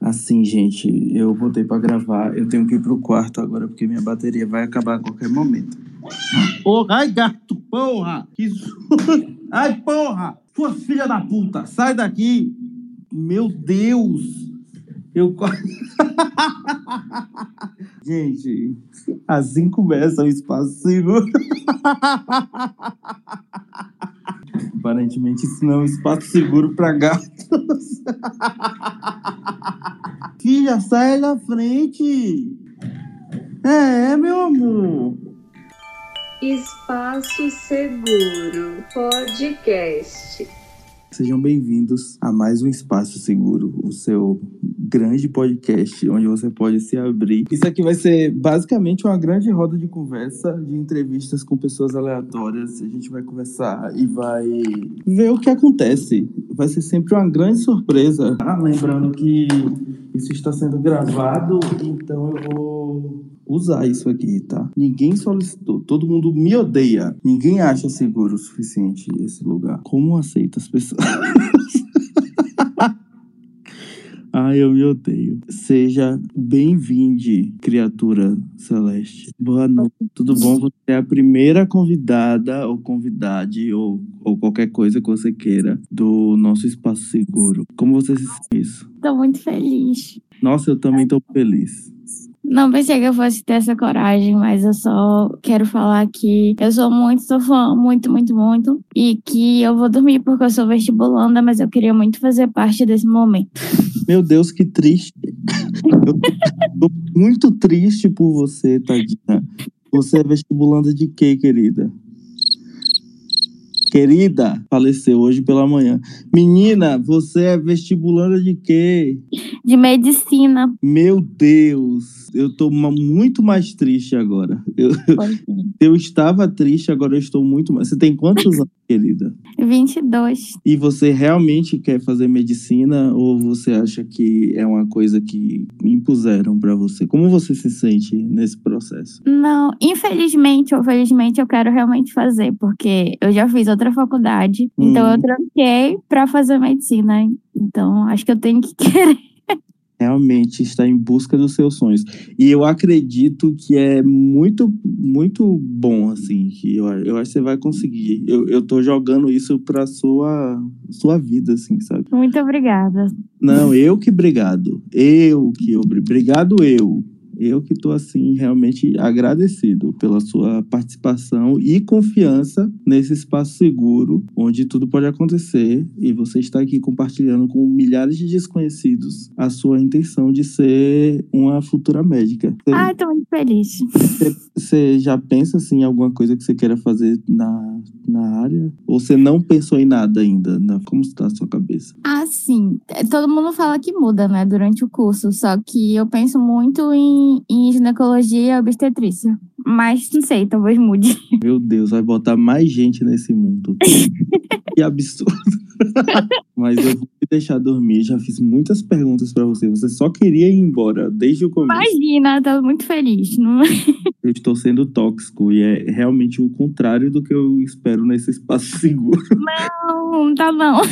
Assim, gente, eu voltei pra gravar. Eu tenho que ir pro quarto agora porque minha bateria vai acabar a qualquer momento. Ô, ai, gato, porra! Que Ai, porra! Sua filha da puta, sai daqui! Meu Deus! Eu. Gente, assim começa o espaço seguro. Aparentemente, isso não é um espaço seguro para gatos. Filha, sai da frente! É, meu amor! Espaço Seguro Podcast. Sejam bem-vindos a mais um Espaço Seguro, o seu grande podcast onde você pode se abrir. Isso aqui vai ser basicamente uma grande roda de conversa, de entrevistas com pessoas aleatórias. A gente vai conversar e vai ver o que acontece. Vai ser sempre uma grande surpresa. Ah, lembrando que isso está sendo gravado, então eu vou usar isso aqui, tá? Ninguém solicitou, todo mundo me odeia. Ninguém acha seguro o suficiente esse lugar. Como aceita as pessoas? Ai, eu me odeio. Seja bem-vinde, criatura celeste. Boa noite, tudo bom? Você é a primeira convidada ou convidade ou, ou qualquer coisa que você queira do nosso espaço seguro. Como você se sente isso? Tô muito feliz. Nossa, eu também tô feliz. Não pensei que eu fosse ter essa coragem, mas eu só quero falar que eu sou muito, sou fã, muito, muito, muito. E que eu vou dormir porque eu sou vestibulanda, mas eu queria muito fazer parte desse momento. Meu Deus, que triste. Eu tô muito triste por você, tadinha. Você é vestibulanda de quê, querida? Querida, faleceu hoje pela manhã. Menina, você é vestibulanda de quê? De medicina. Meu Deus, eu tô muito mais triste agora. Eu, Pois eu estava triste, agora eu estou muito mais. Você tem quantos anos, querida? é. 22. E você realmente quer fazer medicina ou você acha que é uma coisa que impuseram pra você? Como você se sente nesse processo? Não, infelizmente ou felizmente eu quero realmente fazer, porque eu já fiz outra faculdade, então Hum. eu tranquei pra fazer medicina. Então acho que eu tenho que querer. Realmente está em busca dos seus sonhos. E eu acredito que é muito, muito bom, assim. Que eu, eu acho que você vai conseguir. Eu, eu tô jogando isso pra sua, sua vida, assim, sabe? Muito obrigada. Não, eu que obrigado. Eu que obri- obrigado eu. Eu que tô assim realmente agradecido pela sua participação e confiança nesse espaço seguro onde tudo pode acontecer e você está aqui compartilhando com milhares de desconhecidos a sua intenção de ser uma futura médica. Você- Ai, tô muito feliz. Você já pensa assim em alguma coisa que você queira fazer na, na área? Ou você não pensou em nada ainda? Na, como está a sua cabeça? Assim, todo mundo fala que muda, né, durante o curso, só que eu penso muito em, em ginecologia e obstetrícia. Mas não sei, talvez mude. Meu Deus, vai botar mais gente nesse mundo. que absurdo. Mas eu vou te deixar dormir. Já fiz muitas perguntas pra você. Você só queria ir embora desde o começo. Imagina, tô muito feliz. Não... Eu estou sendo tóxico e é realmente o contrário do que eu espero nesse espaço seguro. Não, tá não.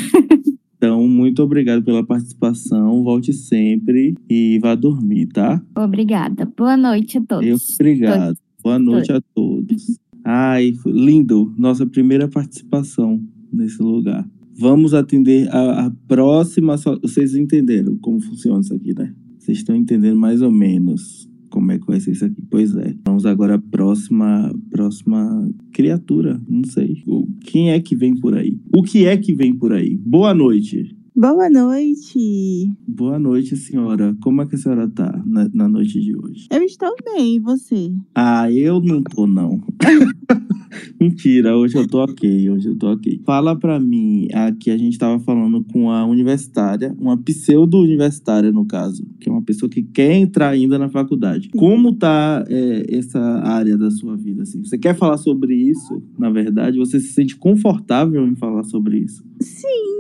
Então, muito obrigado pela participação. Volte sempre e vá dormir, tá? Obrigada. Boa noite a todos. Eu obrigado. Boa noite a todos. Ai, lindo. Nossa primeira participação nesse lugar. Vamos atender a, a próxima. Vocês entenderam como funciona isso aqui, né? Vocês estão entendendo mais ou menos como é que vai ser isso aqui. Pois é. Vamos agora à próxima, próxima criatura. Não sei. Quem é que vem por aí? O que é que vem por aí? Boa noite. Boa noite. Boa noite, senhora. Como é que a senhora tá na, na noite de hoje? Eu estou bem, e você? Ah, eu não tô, não. Mentira, hoje eu tô ok, hoje eu tô ok. Fala pra mim, aqui a gente tava falando com a universitária, uma pseudo-universitária no caso, que é uma pessoa que quer entrar ainda na faculdade. Como tá é, essa área da sua vida, assim? Você quer falar sobre isso, na verdade? Você se sente confortável em falar sobre isso? Sim,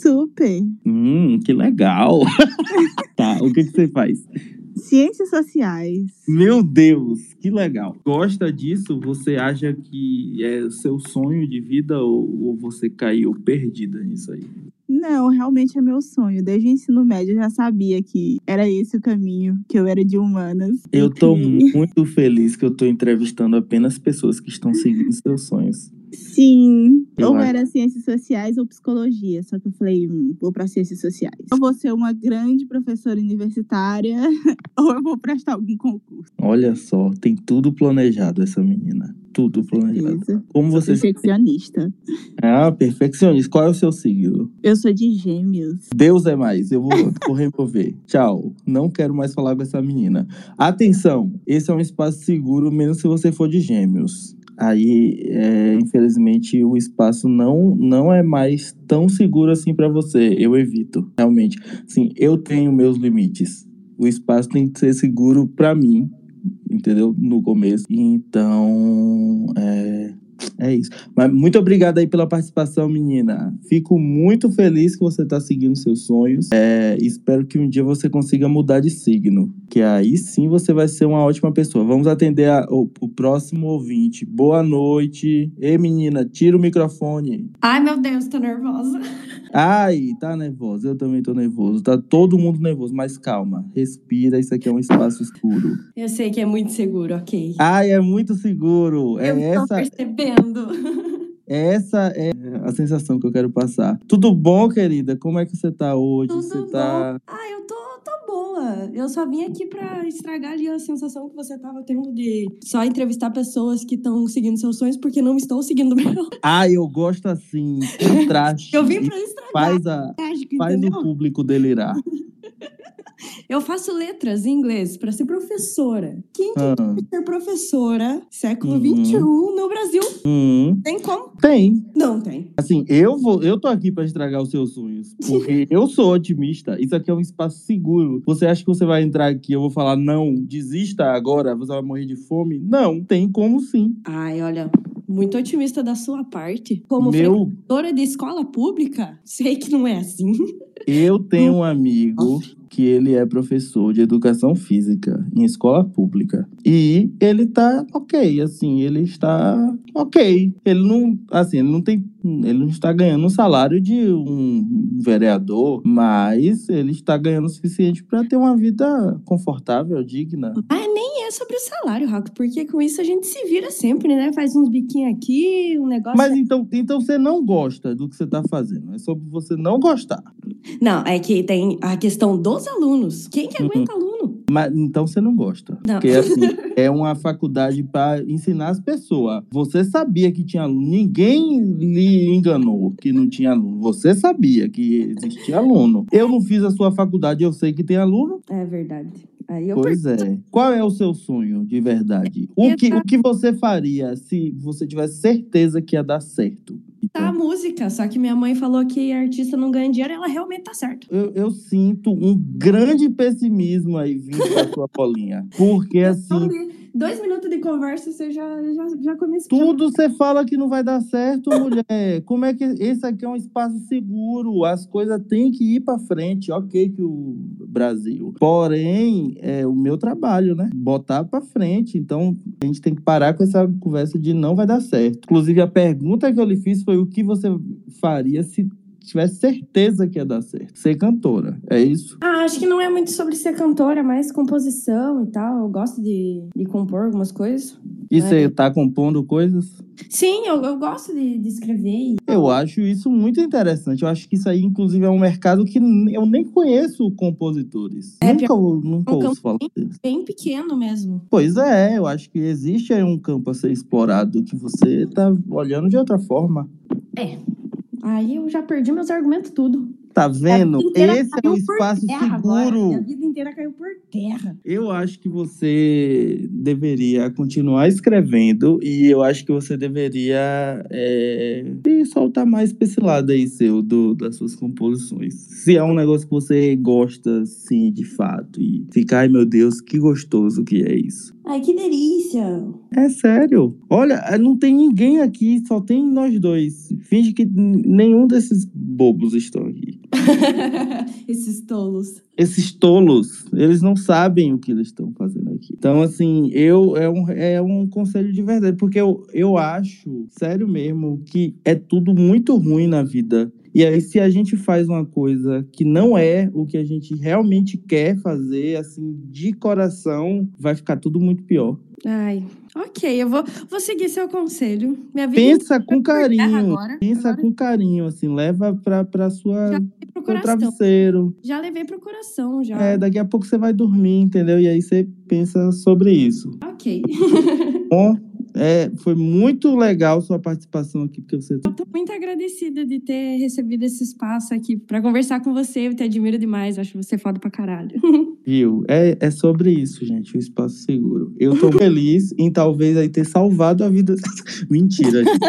super. Hum, que legal! tá, o que, que você faz? Ciências sociais. Meu Deus, que legal. Gosta disso? Você acha que é seu sonho de vida ou, ou você caiu perdida nisso aí? Não, realmente é meu sonho. Desde o ensino médio eu já sabia que era esse o caminho, que eu era de humanas. Eu tô que- muito feliz que eu tô entrevistando apenas pessoas que estão seguindo seus sonhos. Sim, Eu ou era ciências sociais ou psicologia. Só que eu falei, hum, vou para ciências sociais. Eu vou ser uma grande professora universitária ou eu vou prestar algum concurso. Olha só, tem tudo planejado essa menina. Tudo planejado. Como você. Perfeccionista. Ah, perfeccionista. Qual é o seu signo? Eu sou de gêmeos. Deus é mais. Eu vou, vou remover. Tchau. Não quero mais falar com essa menina. Atenção, esse é um espaço seguro, menos se você for de gêmeos. Aí, é, infelizmente, o espaço não, não é mais tão seguro assim pra você. Eu evito, realmente. Sim, eu tenho meus limites. O espaço tem que ser seguro pra mim, entendeu? No começo. Então, é, é isso. Mas muito obrigado aí pela participação, menina. Fico muito feliz que você está seguindo seus sonhos. É, espero que um dia você consiga mudar de signo. Que aí sim você vai ser uma ótima pessoa. Vamos atender a- o, o próximo ouvinte. Boa noite. Ei, menina, tira o microfone. Ai, meu Deus, tô nervosa. Ai, tá nervosa. Eu também tô nervoso. Tá todo mundo nervoso, mas calma. Respira, isso aqui é um espaço escuro. Eu sei que é muito seguro, ok. Ai, é muito seguro. É Eu tô essa, percebendo. Essa é a sensação que eu quero passar. Tudo bom, querida? Como é que você tá hoje? Tudo você bom. tá. Ah, eu tô, tô boa. Eu só vim aqui pra estragar ali a sensação que você tava tendo de só entrevistar pessoas que estão seguindo seus sonhos porque não estou seguindo o meu. Ah, eu gosto assim. Contraste. Eu vim pra estragar. Faz, a, Mágico, faz o público delirar. Eu faço letras em inglês pra ser professora. Quem que Ah, quer ser professora século Uhum. XXI no Brasil? hum, Tem como? tem. Não tem. Assim, eu vou, eu tô aqui pra estragar os seus sonhos. Porque eu sou otimista. Isso aqui é um espaço seguro. Você acha que você vai entrar aqui e eu vou falar, não, desista agora, você vai morrer de fome? Não, tem como sim. Ai, olha, muito otimista da sua parte. Como Meu, frequentadora de escola pública, sei que não é assim. eu tenho um amigo que ele é professor de educação física em escola pública. E ele tá ok, assim, ele está ok. Ele não, assim, ele não tem, ele não está ganhando um salário de um vereador, mas ele está ganhando o suficiente para ter uma vida confortável, digna. Ah, nem é sobre o salário, Rock, porque com isso a gente se vira sempre, né? Faz uns biquinhos aqui, um negócio. Mas então, então você não gosta do que você está fazendo. É sobre você não gostar. Não, é que tem a questão alunos. Quem que aguenta aluno? Mas então você não gosta. Não. Porque assim, é uma faculdade para ensinar as pessoas. Você sabia que tinha aluno, ninguém lhe enganou que não tinha aluno. Você sabia que existia aluno. Eu não fiz a sua faculdade, eu sei que tem aluno. É verdade. Pois é. Qual é o seu sonho de verdade? O que, o que você faria se você tivesse certeza que ia dar certo? Tá a música, só que minha mãe falou que artista não ganha dinheiro, ela realmente tá certo. eu, eu sinto um grande pessimismo aí vindo da sua bolinha. Porque assim, dois minutos de conversa, você já, já, já começa Tudo você fala que não vai dar certo, mulher. Como é que esse aqui é um espaço seguro? As coisas têm que ir para frente, ok que o Brasil. Porém, é o meu trabalho, né? Botar para frente. Então, a gente tem que parar com essa conversa de não vai dar certo. Inclusive, a pergunta que eu lhe fiz foi o que você faria se tivesse certeza que ia dar certo. Ser cantora, é isso? Ah, acho que não é muito sobre ser cantora, mas composição e tal. Eu gosto de, de compor algumas coisas. E É. você tá compondo coisas? Sim, eu, eu gosto de, de escrever. e- Eu acho isso muito interessante. Eu acho que isso aí, inclusive, é um mercado que eu nem conheço compositores. É, nunca nunca um ouço falar deles. Bem pequeno mesmo. Pois é, eu acho que existe aí um campo a ser explorado que você tá olhando de outra forma. Aí eu já perdi meus argumentos tudo. Tá vendo? A Esse é um espaço terra agora. seguro. Minha vida inteira caiu por terra. Eu acho que você deveria continuar escrevendo e eu acho que você deveria é, soltar mais pra esse lado aí seu, do, das suas composições. Se é um negócio que você gosta, sim, de fato, e fica, ai meu Deus, que gostoso que é isso. Ai, que delícia. É sério. Olha, não tem ninguém aqui, só tem nós dois. Finge que nenhum desses bobos estão aqui. Esses tolos. esses tolos, eles não sabem o que eles estão fazendo aqui. Então, assim, eu é um, é um conselho de verdade, porque eu, eu acho, sério mesmo, que é tudo muito ruim na vida. E aí, se a gente faz uma coisa que não é o que a gente realmente quer fazer, assim, de coração, vai ficar tudo muito pior. Ai, ok, eu vou, vou seguir seu conselho. Minha vida Pensa inteira com carinho. agora. Pensa Agora com carinho, assim, leva pra, pra sua Já levei pro coração. travesseiro. Já levei pro coração, já. É, daqui a pouco você vai dormir, entendeu? E aí você pensa sobre isso. Ok. Bom, é, foi muito legal sua participação aqui, porque você Eu tô muito agradecida de ter recebido esse espaço aqui pra conversar com você. Eu te admiro demais. Acho você foda pra caralho. viu. É, é sobre isso, gente, o espaço seguro. Eu tô feliz em talvez aí ter salvado a vida. Mentira, gente.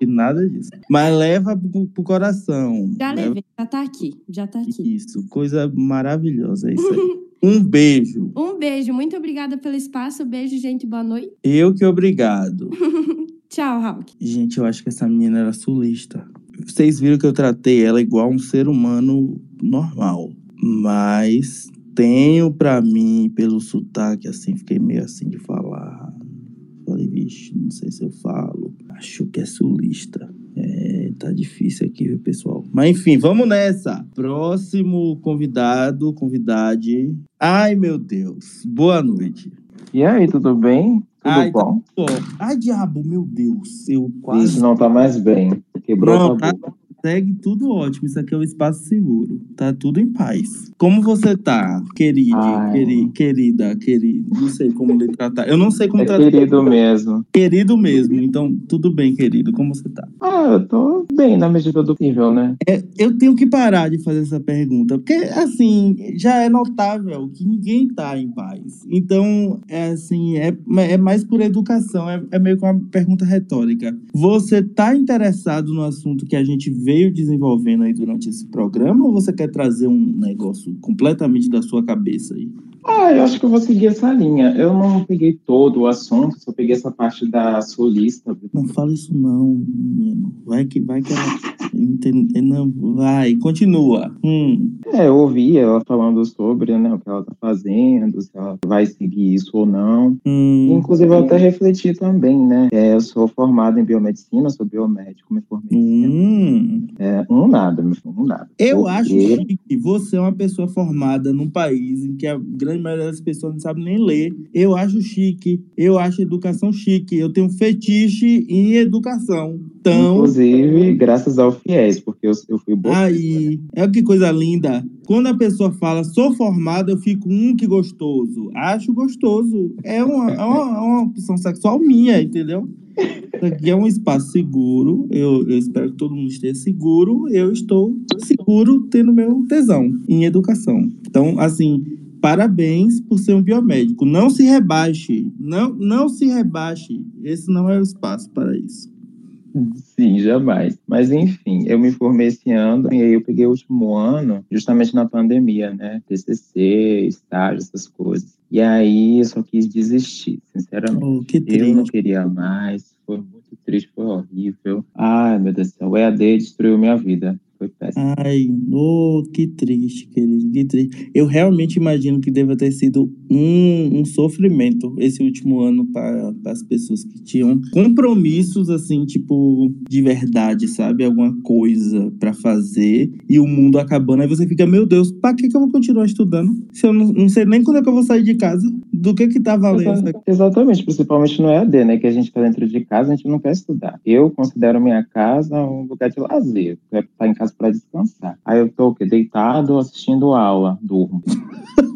E nada disso. Mas leva pro, pro coração. Já Leva levei, já tá aqui. Já tá aqui. Isso, coisa maravilhosa, é isso aí. Um beijo. Um beijo, muito obrigada pelo espaço. Beijo, gente. Boa noite. Eu que obrigado. Tchau, Hulk. Gente, eu acho que essa menina era sulista. Vocês viram que eu tratei ela igual um ser humano normal. Mas tenho pra mim, pelo sotaque, assim, fiquei meio assim de falar. Falei, vixe, não sei se eu falo. Acho que é sulista. É, tá difícil aqui, viu, pessoal? Mas enfim, vamos nessa. Próximo convidado, convidade. Ai, meu Deus. Boa noite. E aí, tudo bem? Tudo Ai, tá bom? Ai, diabo, meu Deus. Eu quase Isso não tá mais bem. Quebrou Não, a tá- Segue tudo ótimo. Isso aqui é um espaço seguro. Tá tudo em paz. Como você tá, querido, Ai. queri, querida, querido? Não sei como lhe tratar. Eu não sei como É tratar. querido mesmo. Querido mesmo. Então, tudo bem, querido. Como você tá? Ah, eu tô bem na medida do possível, né? É, eu tenho que parar de fazer essa pergunta, porque, assim, já é notável que ninguém tá em paz. Então, é assim, é, é mais por educação, é, é meio que uma pergunta retórica. Você tá interessado no assunto que a gente veio desenvolvendo aí durante esse programa, ou você quer trazer um negócio completamente da sua cabeça aí? Ah, eu acho que eu vou seguir essa linha. Eu não peguei todo o assunto, só peguei essa parte da solista. Não fala isso não, menino. Vai que, vai que ela... Entende? Não, vai, continua. Hum. É, eu ouvi ela falando sobre né, o que ela tá fazendo, se ela vai seguir isso ou não. Hum. Inclusive, eu até refleti também, né? É, eu sou formado em biomedicina, sou biomédico, me formei. Hum. É, um nada, meu filho, um nada. Eu Porque- acho chique. Você é uma pessoa formada num país em que a grande maioria das pessoas não sabe nem ler. Eu acho chique. Eu acho educação chique. Eu tenho fetiche em educação. Então, Inclusive, graças ao FIES, porque eu, eu fui bolsista. aí, é que coisa linda. Quando a pessoa fala, sou formada, eu fico, hum, que gostoso. Acho gostoso. É uma, é uma, é uma opção sexual minha, entendeu? Isso aqui é um espaço seguro. Eu, eu espero que todo mundo esteja seguro. Eu estou seguro tendo meu tesão em educação. Então, assim, parabéns por ser um biomédico. Não se rebaixe. Não, não se rebaixe. Esse não é o espaço para isso. Sim, jamais. Mas enfim, eu me formei esse ano e aí eu peguei o último ano justamente na pandemia, né? TCC, estágio, essas coisas. E aí eu só quis desistir, sinceramente. Oh, que Eu não queria mais, foi muito triste, foi horrível. Ai, meu Deus do céu, o EAD destruiu minha vida. Foi péssimo. Ai, oh, que triste, querido, que triste. Eu realmente imagino que deva ter sido um, um sofrimento esse último ano para as pessoas que tinham compromissos, assim, tipo, de verdade, sabe? Alguma coisa para fazer e o mundo acabando. Aí você fica, meu Deus, para que, que eu vou continuar estudando? Se eu não, não sei nem quando é que eu vou sair de casa, do que que tá valendo? Exatamente, principalmente no EAD, né? Que a gente tá dentro de casa, a gente não quer estudar. Eu considero minha casa um lugar de lazer. Eu quero estar em casa para descansar. Aí eu tô o quê? deitado assistindo aula, durmo.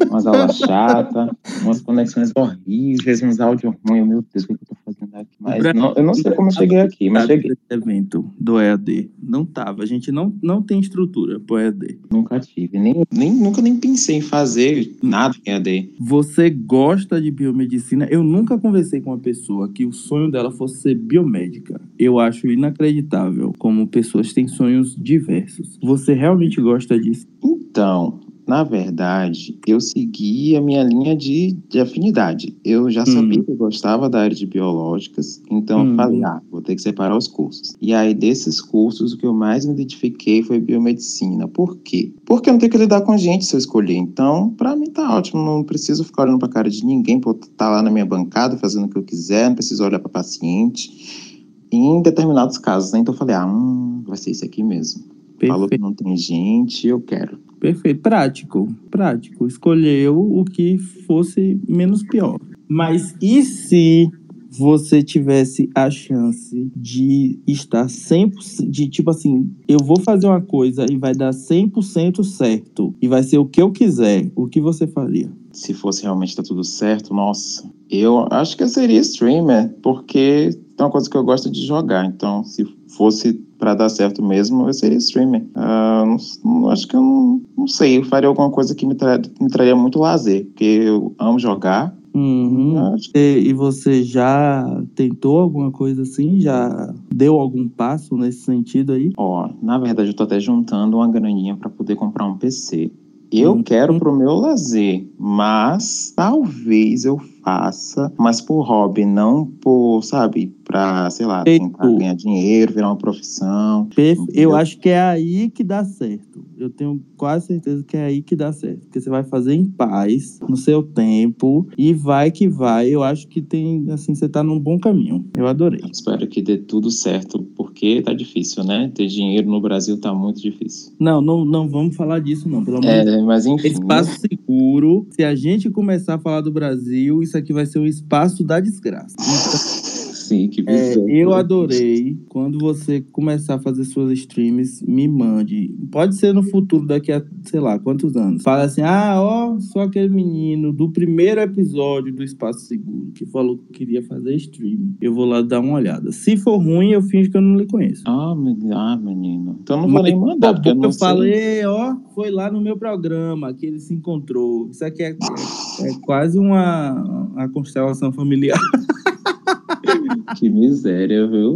Umas aulas chatas, umas conexões horríveis, uns áudios ruins. Meu Deus, o que, eu tô fazendo aqui? Mas não, eu não sei como eu cheguei aqui, mas cheguei. Esse evento do EAD não tava. A gente não, não tem estrutura pro EAD. Nunca tive. Nem, nem, nunca nem pensei em fazer nada em EAD. Você gosta de biomedicina? Eu nunca conversei com uma pessoa que o sonho dela fosse ser biomédica. Eu acho inacreditável como pessoas têm sonhos diversos. Você realmente gosta disso? Então, na verdade, eu segui a minha linha de, de afinidade. Eu já sabia que eu gostava da área de biológicas, então Hum. eu falei, ah, vou ter que separar os cursos. E aí, desses cursos, o que eu mais me identifiquei foi biomedicina. Por quê? Porque eu não tenho que lidar com gente se eu escolher. Então, pra mim tá ótimo, não preciso ficar olhando pra cara de ninguém, pra estar lá na minha bancada fazendo o que eu quiser, não preciso olhar pra paciente. Em determinados casos, né? Então eu falei, ah, hum, vai ser isso aqui mesmo. Falou que não tem gente, eu quero. Perfeito, prático, prático. Escolheu o que fosse menos pior. Mas e se você tivesse a chance de estar 100%, de tipo assim, eu vou fazer uma coisa e vai dar 100% certo e vai ser o que eu quiser, o que você faria? Se fosse realmente tá tudo certo, nossa, eu acho que eu seria streamer, porque é uma coisa que eu gosto de jogar. Então, se fosse para dar certo mesmo, eu seria streamer. Uh, não, não, acho que eu não, não sei, eu faria alguma coisa que me, tra me traria muito lazer, porque eu amo jogar. Uhum. E, e você já tentou alguma coisa assim? Já deu algum passo nesse sentido aí? Ó, na verdade eu tô até juntando uma graninha para poder comprar um PC. Eu uhum. quero pro meu lazer, mas talvez eu faça, mas por hobby, não por, sabe, pra, sei lá, tentar ganhar dinheiro, virar uma profissão. Perfe... Eu acho que é aí que dá certo. Eu tenho quase certeza que é aí que dá certo. Porque você vai fazer em paz, no seu tempo, e vai que vai. Eu acho que tem, assim, você tá num bom caminho. Eu adorei. Eu espero que dê tudo certo, porque tá difícil, né? Ter dinheiro no Brasil tá muito difícil. Não, não, não vamos falar disso, não, pelo amor é, de Deus. Mas enfim. Espaço né? seguro. Se a gente começar a falar do Brasil, isso aqui vai ser um espaço da desgraça. Então, Sim, que é, Eu adorei. Quando você começar a fazer suas streams, me mande. Pode ser no futuro, daqui a, sei lá, quantos anos. Fala assim: ah, ó, sou aquele menino do primeiro episódio do Espaço Seguro que falou que queria fazer stream. Eu vou lá dar uma olhada. Se for ruim, eu finjo que eu não lhe conheço. Ah, ah menino. Então não vou nem mandar, porque eu não eu sei. falei, ó, foi lá no meu programa que ele se encontrou. Isso aqui é, é, é quase uma, uma constelação familiar. que miséria, viu?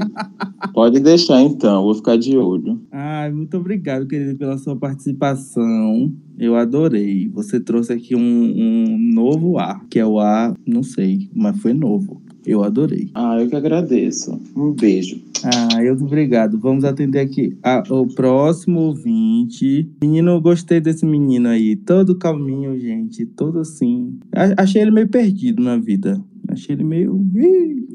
Pode deixar então, vou ficar de olho. Ai, muito obrigado, querido, pela sua participação. Eu adorei. Você trouxe aqui um, um novo ar, que é o ar, não sei, mas foi novo. Eu adorei. Ah, eu que agradeço. Um beijo. Ah, eu obrigado. Vamos atender aqui a, o próximo ouvinte. Menino, gostei desse menino aí. Todo calminho, gente. Todo assim. Achei ele meio perdido na vida. Achei ele meio.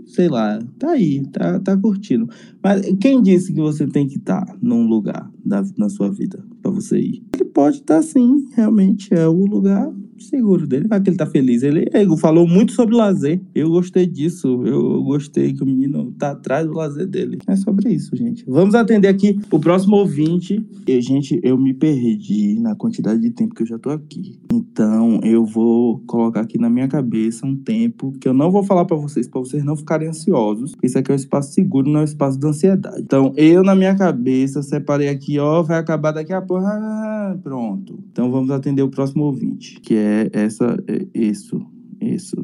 Sei lá. Tá aí, tá, tá curtindo. Mas quem disse que você tem que estar tá num lugar da, na sua vida para você ir? Pode estar tá, sim, realmente. É o lugar seguro dele. Vai que ele tá feliz. Ele, ele falou muito sobre lazer. Eu gostei disso. Eu gostei que o menino tá atrás do lazer dele. É sobre isso, gente. Vamos atender aqui o próximo ouvinte. E, gente, eu me perdi na quantidade de tempo que eu já tô aqui. Então, eu vou colocar aqui na minha cabeça um tempo que eu não vou falar para vocês, para vocês não ficarem ansiosos. Isso aqui é um espaço seguro, não é um espaço de ansiedade. Então, eu na minha cabeça separei aqui, ó, vai acabar daqui a pouco. Ah, pronto. Então, vamos atender o próximo ouvinte, que é essa, é isso, isso.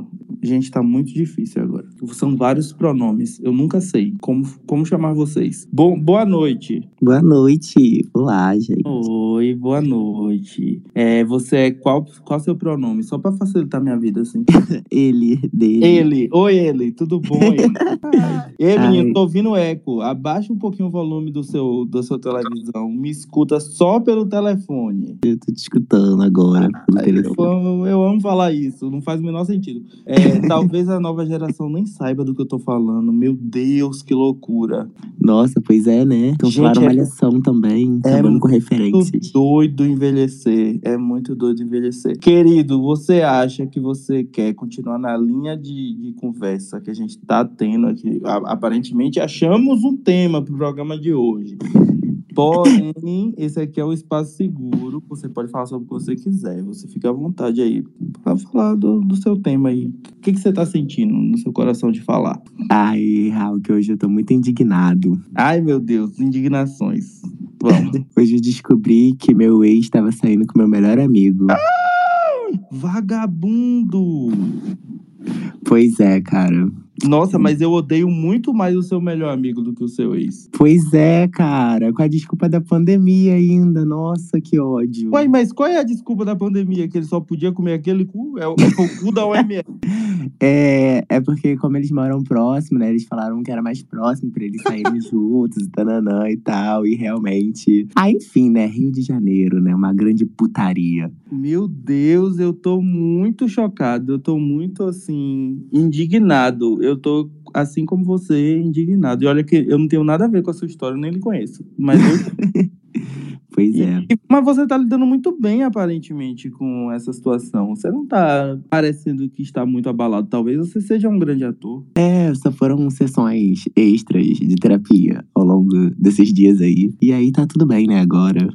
Gente, tá muito difícil agora. São vários pronomes. Eu nunca sei como, como chamar vocês. Bo boa noite. Boa noite. Olá, gente. Oi, boa noite. É, você é qual qual seu pronome? Só para facilitar minha vida assim. ele, dele. Ele. Oi, ele. Tudo bom? Ei, menino, tô ouvindo eco. Abaixa um pouquinho o volume do seu da sua televisão. Me escuta só pelo telefone. Eu tô te escutando agora. Ah, eu, eu, amo falar isso. Não faz o menor sentido. É, talvez a nova geração nem saiba do que eu tô falando. Meu Deus, que loucura. Nossa, pois é, né? Então falaram é, malhação também, é trabalhando com referências. É doido envelhecer. É muito doido envelhecer. Querido, você acha que você quer continuar na linha de, de conversa que a gente tá tendo aqui? Aparentemente achamos um tema pro programa de hoje. Porém, esse aqui é o espaço seguro. Você pode falar sobre o que você quiser. Você fica à vontade aí para falar do, do seu tema aí. O que, que você tá sentindo no seu coração de falar? Ai, Raul, que hoje eu tô muito indignado. Ai, meu Deus, indignações. Vamos. hoje eu descobri que meu ex estava saindo com meu melhor amigo. Ah, vagabundo! Pois é, cara. Nossa, mas eu odeio muito mais o seu melhor amigo do que o seu ex. Pois é, cara. Com a desculpa da pandemia ainda. Nossa, que ódio. Ué, mas qual é a desculpa da pandemia? Que ele só podia comer aquele cu? É o, é o cu da OMS. é, é porque, como eles moram próximo, né? Eles falaram que era mais próximo pra eles saírem juntos, e tananã e tal. E realmente. Ah, enfim, né? Rio de Janeiro, né? Uma grande putaria. Meu Deus, eu tô muito chocado. Eu tô muito, assim, indignado eu tô, assim como você, indignado. E olha que eu não tenho nada a ver com a sua história, nem lhe conheço. Mas eu... Pois é. E- mas você tá lidando muito bem, aparentemente, com essa situação. Você não tá parecendo que está muito abalado. Talvez você seja um grande ator. É, só foram sessões extras de terapia ao longo desses dias aí. E aí tá tudo bem, né, agora.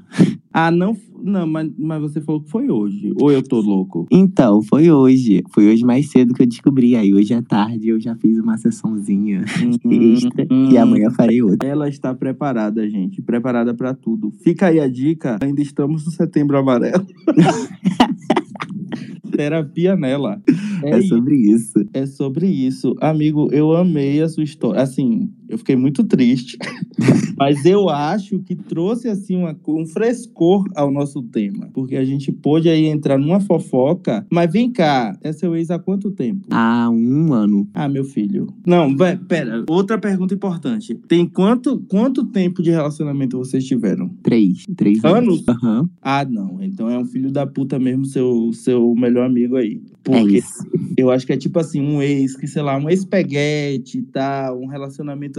Ah, não. Não, mas, mas você falou que foi hoje. Ou eu tô louco? Então, foi hoje. Foi hoje mais cedo que eu descobri. Aí hoje à tarde eu já fiz uma sessãozinha extra. E amanhã farei outra. Ela está preparada, gente. Preparada pra tudo. Fica aí a dica. Ainda estamos no setembro amarelo. Terapia nela. É sobre isso. É sobre isso. Amigo, eu amei a sua história. Assim, eu fiquei muito triste. mas eu acho que trouxe, assim, uma, um frescor ao nosso tema. Porque a gente pôde aí entrar numa fofoca. Mas vem cá, é seu ex há quanto tempo? Há um ano. Ah, meu filho. Não, pera. Outra pergunta importante. Tem quanto, quanto tempo de relacionamento vocês tiveram? Três. Três Anos? Aham. Ah, não. Então é um filho da puta mesmo, seu, seu melhor amigo aí. É Porque isso. eu acho que é tipo assim, um ex, que sei lá, um ex-peguete e tal, um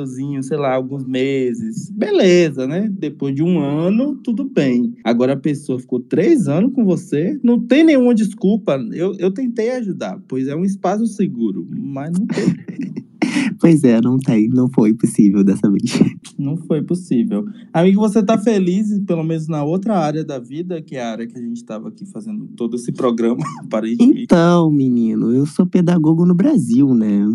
relacionamentozinho, sei lá, alguns meses. Beleza, né? Depois de um ano, tudo bem. Agora a pessoa ficou três anos com você, não tem nenhuma desculpa. Eu, eu tentei ajudar, pois é um espaço seguro, mas não tem. Pois é, não tem. Não foi possível dessa vez. Não foi possível. Amigo, você tá feliz, pelo menos na outra área da vida, que é a área que a gente estava aqui fazendo todo esse programa, aparentemente. Então, menino, eu sou pedagogo no Brasil, né?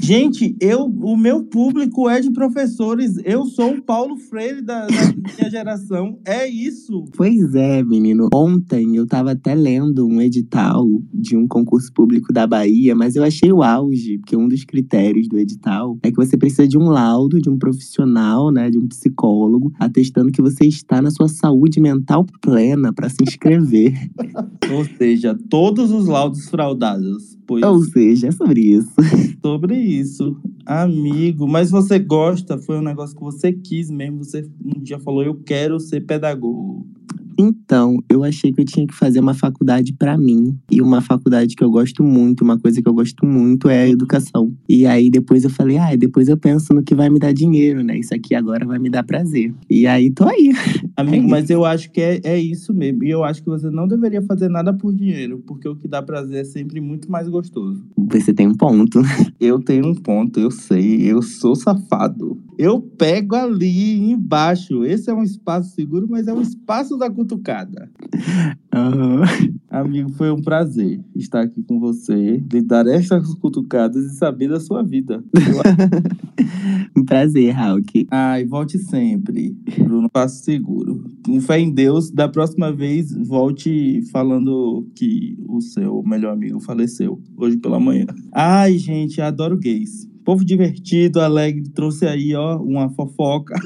Gente, eu, o meu público é de professores. Eu sou o Paulo Freire da, da minha geração. É isso. Pois é, menino. Ontem eu tava até lendo um edital de um concurso público da Bahia, mas eu achei o auge, porque um dos critérios do edital é que você precisa de um laudo de um profissional, né, de um psicólogo, atestando que você está na sua saúde mental plena para se inscrever. Ou seja, todos os laudos fraudados. Pois Ou seja, é sobre isso. sobre isso. Amigo, mas você gosta? Foi um negócio que você quis mesmo. Você um dia falou: Eu quero ser pedagogo. Então, eu achei que eu tinha que fazer uma faculdade pra mim. E uma faculdade que eu gosto muito, uma coisa que eu gosto muito é a educação. E aí depois eu falei, ah, depois eu penso no que vai me dar dinheiro, né? Isso aqui agora vai me dar prazer. E aí tô aí. Amigo, É mas eu acho que é, é isso mesmo. E eu acho que você não deveria fazer nada por dinheiro, porque o que dá prazer é sempre muito mais gostoso. Você tem um ponto. Eu tenho um ponto, eu sei, eu sou safado. Eu pego ali embaixo. Esse é um espaço seguro, mas é um espaço da cutucada. Aham. Amigo, foi um prazer estar aqui com você, lhe dar essas cutucadas e saber da sua vida. Um prazer, Hulk. Ai, volte sempre, Bruno Passo Seguro. Com fé em Deus, da próxima vez, volte falando que o seu melhor amigo faleceu hoje pela manhã. Ai, gente, adoro gays. Povo divertido, alegre, trouxe aí, ó, uma fofoca.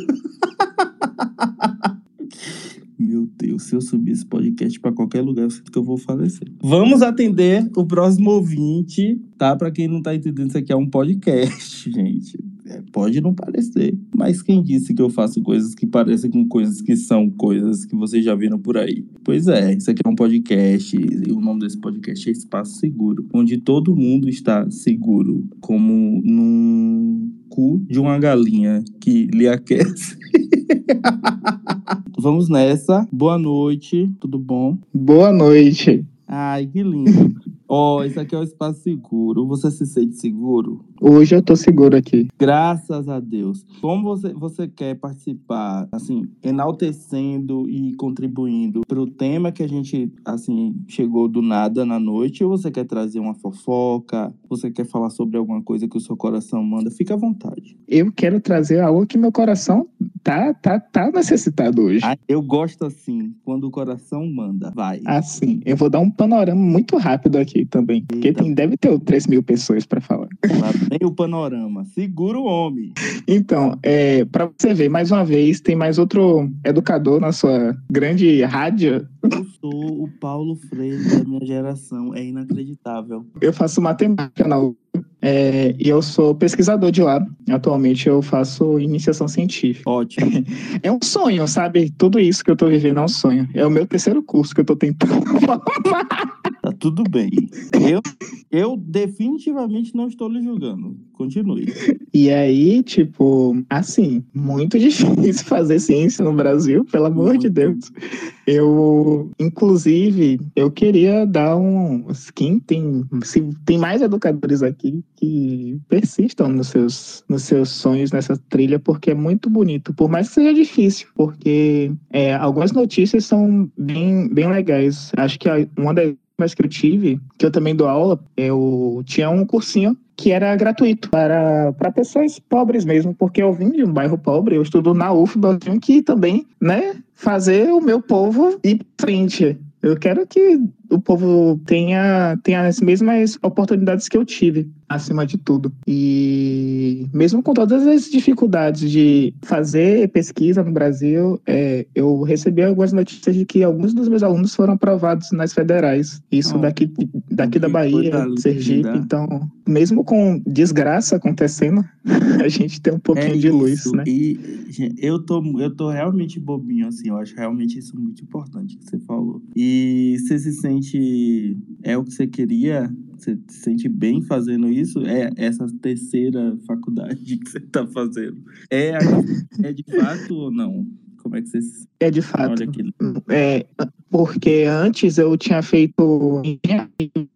Meu Deus, se eu subir esse podcast pra qualquer lugar, eu sinto que eu vou falecer. Vamos atender o próximo ouvinte, tá? Pra quem não tá entendendo, isso aqui é um podcast, gente. É, pode não parecer, mas quem disse que eu faço coisas que parecem com coisas que são coisas que vocês já viram por aí? Pois é, isso aqui é um podcast e o nome desse podcast é Espaço Seguro, onde todo mundo está seguro, como num cu de uma galinha que lhe aquece. Vamos nessa. Boa noite, tudo bom? Boa noite. Ai, que lindo. Ó, isso aqui é o espaço seguro. Você se sente seguro? Hoje eu tô seguro aqui. Graças a Deus. Como você, você quer participar, assim, enaltecendo e contribuindo para o tema que a gente, assim, chegou do nada na noite, ou você quer trazer uma fofoca? Você quer falar sobre alguma coisa que o seu coração manda? Fica à vontade. Eu quero trazer algo que meu coração tá, tá, tá necessitado hoje. Ah, Eu gosto assim, quando o coração manda. Vai. Assim, eu vou dar um panorama muito rápido aqui também. Porque Eita. tem, deve ter 3 mil pessoas para falar. Lá o panorama. Segura o homem. Então, é, para você ver, mais uma vez, tem mais outro educador na sua grande rádio. Eu sou o Paulo Freire da minha geração. É inacreditável. Eu faço matemática na U. É, e eu sou pesquisador de lá. Atualmente eu faço iniciação científica. Ótimo. É um sonho, sabe? Tudo isso que eu tô vivendo é um sonho. É o meu terceiro curso que eu tô tentando formar. Tá tudo bem. Eu, eu definitivamente não estou lhe julgando. Continue. E aí, tipo, assim, muito difícil fazer ciência no Brasil, pelo amor de Muito. Deus. Eu, inclusive, eu queria dar um. Quem tem. Se tem mais educadores aqui que persistam nos seus, nos seus sonhos nessa trilha, porque é muito bonito. Por mais que seja difícil, porque é, algumas notícias são bem, bem legais. Acho que uma das últimas que eu tive, que eu também dou aula, eu tinha um cursinho que era gratuito para, para pessoas pobres mesmo, porque eu vim de um bairro pobre, eu estudo na UFBA, eu tenho que também, né, fazer o meu povo ir pra frente. Eu quero que o povo tenha, tenha as mesmas oportunidades que eu tive, acima de tudo. E mesmo com todas as dificuldades de fazer pesquisa no Brasil, é, eu recebi algumas notícias de que alguns dos meus alunos foram aprovados nas federais. Isso Oh, daqui, daqui da Bahia, Sergipe. Então, mesmo com desgraça acontecendo, a gente tem um pouquinho de luz, É né? E eu tô, eu tô realmente bobinho, assim. Eu acho realmente isso muito importante que você falou. E você se sente. É o que você queria? Você se sente bem fazendo isso? É essa terceira faculdade que você tá fazendo? É, é de fato ou não? Como é que você se É de fato. olha aquilo? É, porque antes eu tinha feito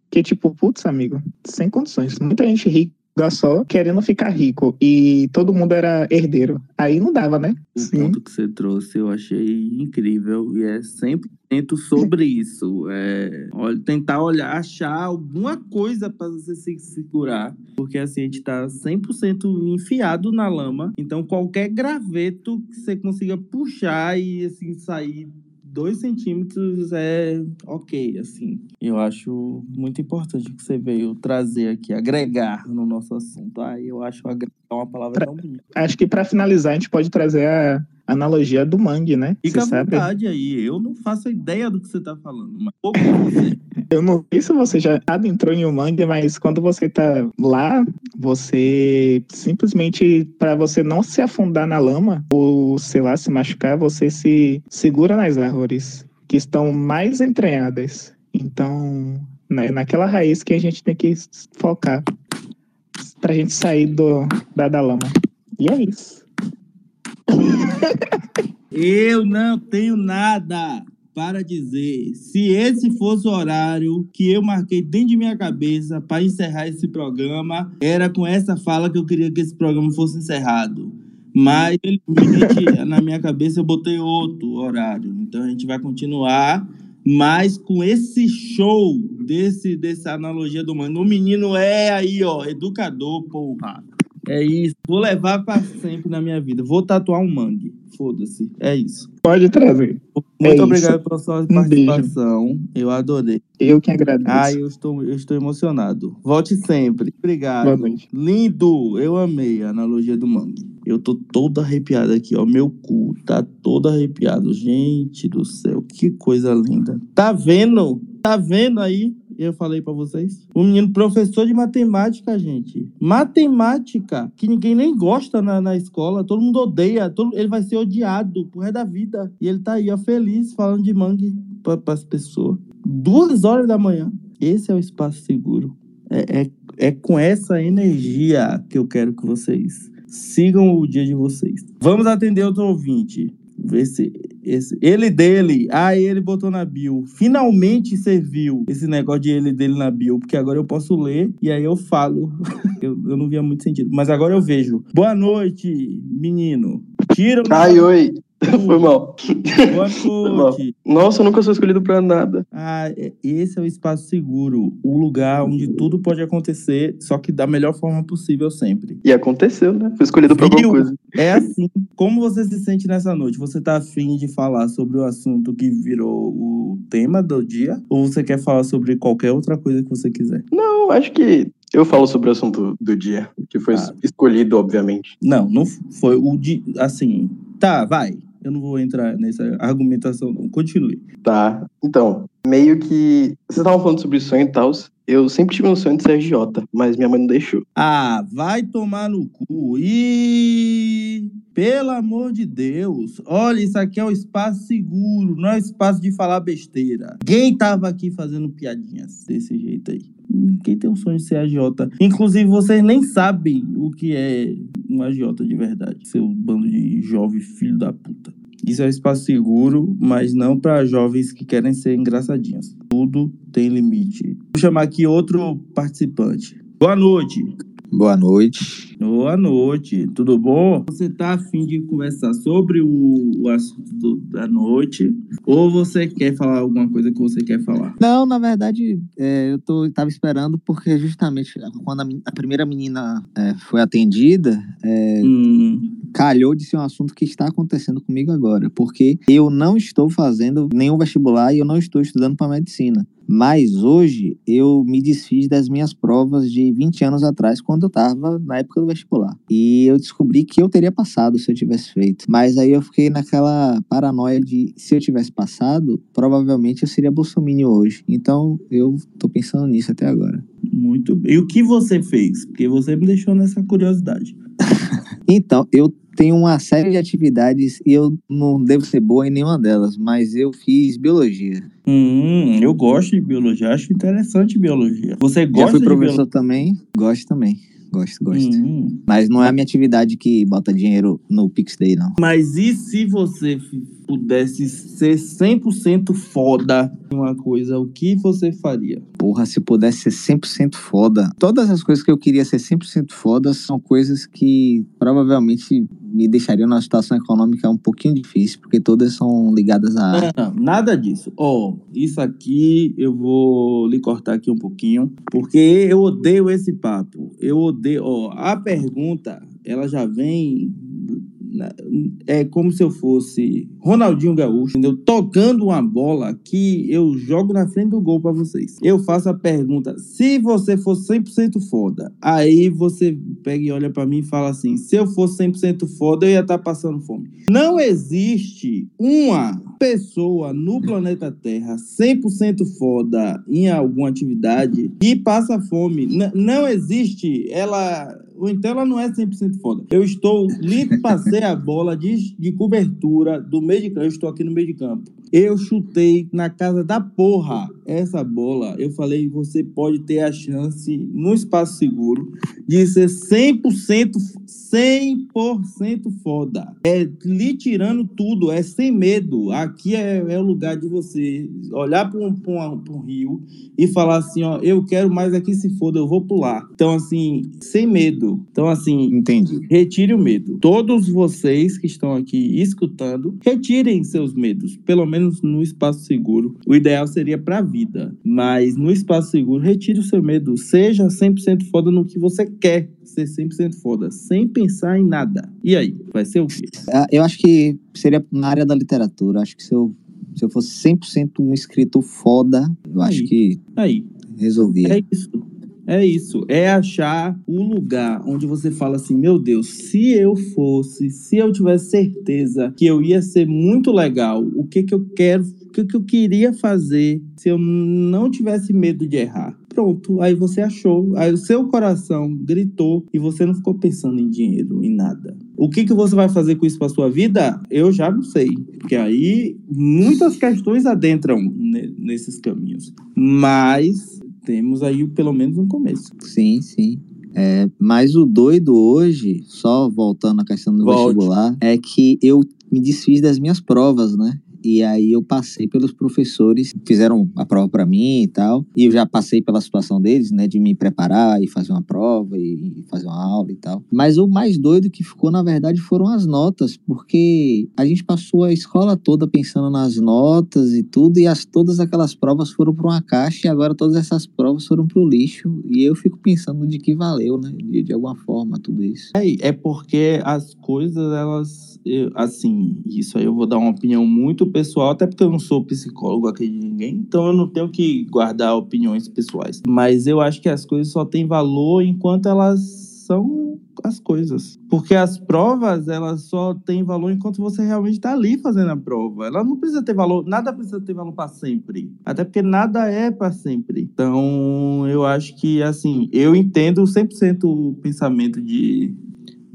que tipo, putz, amigo, sem condições. Muita gente rica só querendo ficar rico e todo mundo era herdeiro. Aí não dava, né? O Sim. ponto que você trouxe eu achei incrível e é 100% sobre isso. É, olha, tentar olhar, achar alguma coisa para você se segurar, porque assim a gente tá 100% enfiado na lama. Então qualquer graveto que você consiga puxar e assim sair dois centímetros é ok, assim. Eu acho muito importante que você veio trazer aqui, agregar no nosso assunto. Ah, eu acho agregar uma palavra Pra- tão bonita. Acho que para finalizar a gente pode trazer a analogia do mangue, né? Fica Você à sabe? vontade aí. Eu não faço ideia do que você tá falando, mas pouco você. Eu não sei se você já adentrou em um mangue, mas quando você tá lá, você simplesmente, para você não se afundar na lama ou, sei lá, se machucar, você se segura nas árvores que estão mais entranhadas. Então, na- naquela raiz que a gente tem que focar pra gente sair do, da, da lama. E é isso. Eu não tenho nada para dizer. Se esse fosse o horário que eu marquei dentro de minha cabeça para encerrar esse programa, era com essa fala que eu queria que esse programa fosse encerrado. Mas, infelizmente, na minha cabeça eu botei outro horário. Então a gente vai continuar, mas com esse show desse dessa analogia do mano. O menino é aí, ó, educador, porra. É isso. Vou levar para sempre na minha vida. Vou tatuar um mangue. Foda-se. É isso. Pode trazer. Muito É obrigado isso. pela sua Um participação. Eu adorei. Eu que agradeço. Ai, eu estou, eu estou emocionado. Volte sempre. Obrigado. Boa noite. Lindo. Eu amei a analogia do mangue. Eu tô todo arrepiado aqui, ó. Meu cu tá todo arrepiado. Gente do céu, que coisa linda. Tá vendo? Tá vendo aí? Eu falei pra vocês. O menino professor de matemática, gente. Matemática, que ninguém nem gosta na, na escola. Todo mundo odeia. Todo, ele vai ser odiado pro resto da vida. E ele tá aí, ó, feliz, falando de mangue pra, pras pessoas. Duas horas da manhã. Esse é o espaço seguro. É, é, é com essa energia que eu quero que vocês sigam o dia de vocês. Vamos atender outro ouvinte. Esse, esse, ele dele. Ah, ele botou na bio. Finalmente serviu esse negócio de ele dele na bio, porque agora eu posso ler e aí eu falo. eu, eu não via muito sentido, mas agora eu vejo. Boa noite, menino. Tira o Ai, oi. Foi mal. Boa noite. Nossa, eu nunca sou escolhido pra nada. Ah, é- esse é o espaço seguro, o lugar onde tudo pode acontecer, só que da melhor forma possível sempre. E aconteceu, né? Fui escolhido pra Viu? alguma coisa. É assim. Como você se sente nessa noite? Você tá afim de falar sobre o assunto que virou o tema do dia? Ou você quer falar sobre qualquer outra coisa que você quiser? Não, acho que eu falo sobre o assunto do dia, que foi Ah. escolhido, obviamente. Não, não foi o de. Assim. Tá, vai. Eu não vou entrar nessa argumentação, não. Continue. Tá. Então, meio que. Vocês estavam falando sobre sonho e tal. Eu sempre tive um sonho de ser agiota, mas minha mãe não deixou. Ah, vai tomar no cu. E pelo amor de Deus, olha, isso aqui é um espaço seguro, não é um espaço de falar besteira. Quem tava aqui fazendo piadinhas desse jeito aí? Quem tem o sonho de ser agiota? Inclusive, vocês nem sabem o que é um agiota de verdade. Seu bando de jovem filho da puta. Isso é um espaço seguro, mas não para jovens que querem ser engraçadinhos. Tudo tem limite. Vou chamar aqui outro participante. Boa noite. Boa noite. Boa noite, tudo bom? Você tá afim de conversar sobre o, o assunto do- da noite? Ou você quer falar alguma coisa que você quer falar? Não, na verdade, é, eu tô, tava esperando porque justamente quando a, a primeira menina é, foi atendida, é, Hum, calhou de ser um assunto que está acontecendo comigo agora. Porque eu não estou fazendo nenhum vestibular e eu não estou estudando para medicina. Mas hoje eu me desfiz das minhas provas de 20 anos atrás, quando eu estava na época do vestibular. E eu descobri que eu teria passado se eu tivesse feito. Mas aí eu fiquei naquela paranoia de se eu tivesse passado, provavelmente eu seria bolsominion hoje. Então eu tô pensando nisso até agora. muito bem. E o que você fez? Porque você me deixou nessa curiosidade. Então, eu tenho uma série de atividades e eu não devo ser boa em nenhuma delas, mas eu fiz biologia. Hum, eu gosto de biologia, acho interessante biologia. Você Já gosta fui de professor também, gosto também. Gosto, gosto. Hum. Mas não é a minha atividade que bota dinheiro no PixDay, não. Mas e se você pudesse ser 100% foda em uma coisa, o que você faria? Porra, se pudesse ser 100% foda. Todas as coisas que eu queria ser 100% foda são coisas que provavelmente me deixariam numa situação econômica um pouquinho difícil, porque todas são ligadas arte. Não, nada disso. Ó, isso aqui eu vou lhe cortar aqui um pouquinho, porque eu odeio esse papo. Eu odeio. Ó, a pergunta, ela já vem. É como se eu fosse Ronaldinho Gaúcho, entendeu? Tocando uma bola que eu jogo na frente do gol pra vocês. Eu faço a pergunta: se você for 100% foda, aí você pega e olha pra mim e fala assim: se eu fosse 100% foda, eu ia estar passando fome. Não existe uma pessoa no planeta Terra 100% foda em alguma atividade e passa fome. N- não existe. Ela. Ou então ela não é 100% foda. Eu estou limpo, passei a bola de, de cobertura do meio de campo. Eu estou aqui no meio de campo. Eu chutei na casa da porra essa bola. Eu falei, você pode ter a chance, no espaço seguro, de ser 100%, 100% foda. É lhe tirando tudo, é sem medo. Aqui é, é o lugar de você olhar para um, pra um rio e falar assim, ó, eu quero mais aqui se foda, eu vou pular. Então, assim, sem medo. Então, assim, Entendi. retire o medo. Todos vocês que estão aqui escutando, retirem seus medos, pelo menos no espaço seguro. O ideal seria para vida, mas no espaço seguro, retire o seu medo. Seja 100% foda no que você quer ser 100% foda, sem pensar em nada. E aí, vai ser o quê? Ah, Eu acho que seria na área da literatura. Acho que se eu, se eu fosse 100% um escritor foda, eu acho Aí. que Aí, resolvia. É isso. É isso. É achar o lugar onde você fala assim: meu Deus, se eu fosse, se eu tivesse certeza que eu ia ser muito legal, o que que eu quero, que que eu queria fazer se eu não tivesse medo de errar? Pronto, aí você achou, aí o seu coração gritou e você não ficou pensando em dinheiro, em nada. O que, que você vai fazer com isso para sua vida? Eu já não sei, porque aí muitas questões adentram ne- nesses caminhos. Mas temos aí pelo menos um começo. Sim, sim. É, mas o doido hoje, só voltando à questão do Volte. vestibular, é que eu me desfiz das minhas provas, né? E aí eu passei pelos professores, fizeram a prova para mim e tal. E eu já passei pela situação deles, né, de me preparar e fazer uma prova e fazer uma aula e tal. Mas o mais doido que ficou, na verdade, foram as notas, porque a gente passou a escola toda pensando nas notas e tudo, e as, todas aquelas provas foram para uma caixa e agora todas essas provas foram para o lixo. E eu fico pensando de que valeu, né, de, de alguma forma, tudo isso. É, é porque as coisas, elas. eu- assim, isso aí eu vou dar uma opinião muito pessoal, até porque eu não sou psicólogo aqui de ninguém, então eu não tenho que guardar opiniões pessoais. Mas eu acho que as coisas só têm valor enquanto elas são as coisas. Porque as provas, elas só têm valor enquanto você realmente está ali fazendo a prova. Ela não precisa ter valor, nada precisa ter valor para sempre. Até porque nada é para sempre. Então, eu acho que, assim, eu entendo 100% o pensamento de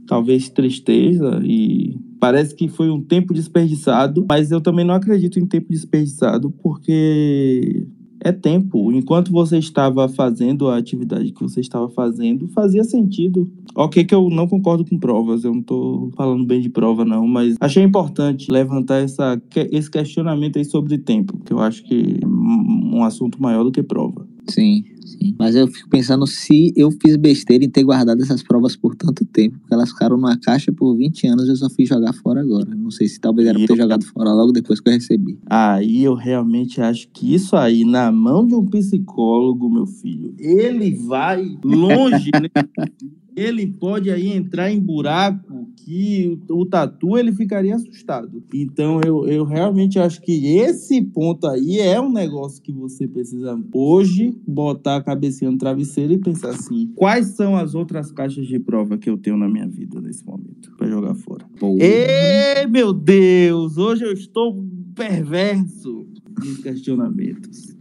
talvez tristeza e parece que foi um tempo desperdiçado, mas eu também não acredito em tempo desperdiçado porque é tempo. Enquanto você estava fazendo a atividade que você estava fazendo, fazia sentido. Ok, que eu não concordo com provas, eu não estou falando bem de prova, não, mas achei importante levantar essa, esse questionamento aí sobre tempo, que eu acho que é um assunto maior do que prova. Sim, sim. Mas eu fico pensando se eu fiz besteira em ter guardado essas provas por tanto tempo, porque elas ficaram numa caixa por 20 anos e eu só fui jogar fora agora. Não sei se talvez era pra ter jogado fora logo depois que eu recebi. Aí eu realmente acho que isso aí, na mão de um psicólogo, meu filho, ele vai longe, né? ele pode aí entrar em buraco que o tatu ele ficaria assustado. Então eu, eu realmente acho que esse ponto aí é um negócio que você precisa hoje botar a cabecinha no travesseiro e pensar assim: quais são as outras caixas de prova que eu tenho na minha vida nesse momento para jogar fora? Ei, meu Deus, hoje eu estou perverso nos questionamentos.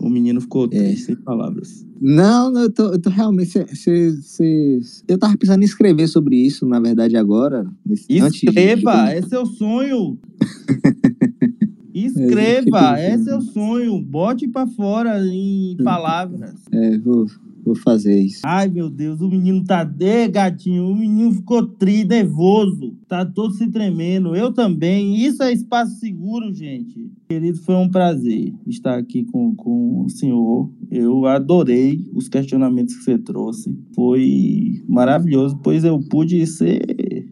O menino ficou triste, sem palavras. Não, não, eu tô, eu tô realmente. Cê, cê, cê- eu tava pensando em escrever sobre isso, na verdade, agora. nesse- antes de- Escreva, é seu sonho. Escreva, É, eu é seu sonho. Bote pra fora em palavras. É, vou, vou fazer isso. Ai, meu Deus, o menino tá de gatinho. O menino ficou tri, nervoso. Tá todo se tremendo. Eu também. Isso é espaço seguro, gente. Querido, foi um prazer estar aqui com, com o senhor. Eu adorei os questionamentos que você trouxe. Foi maravilhoso, pois eu pude ser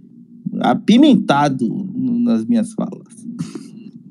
apimentado nas minhas falas.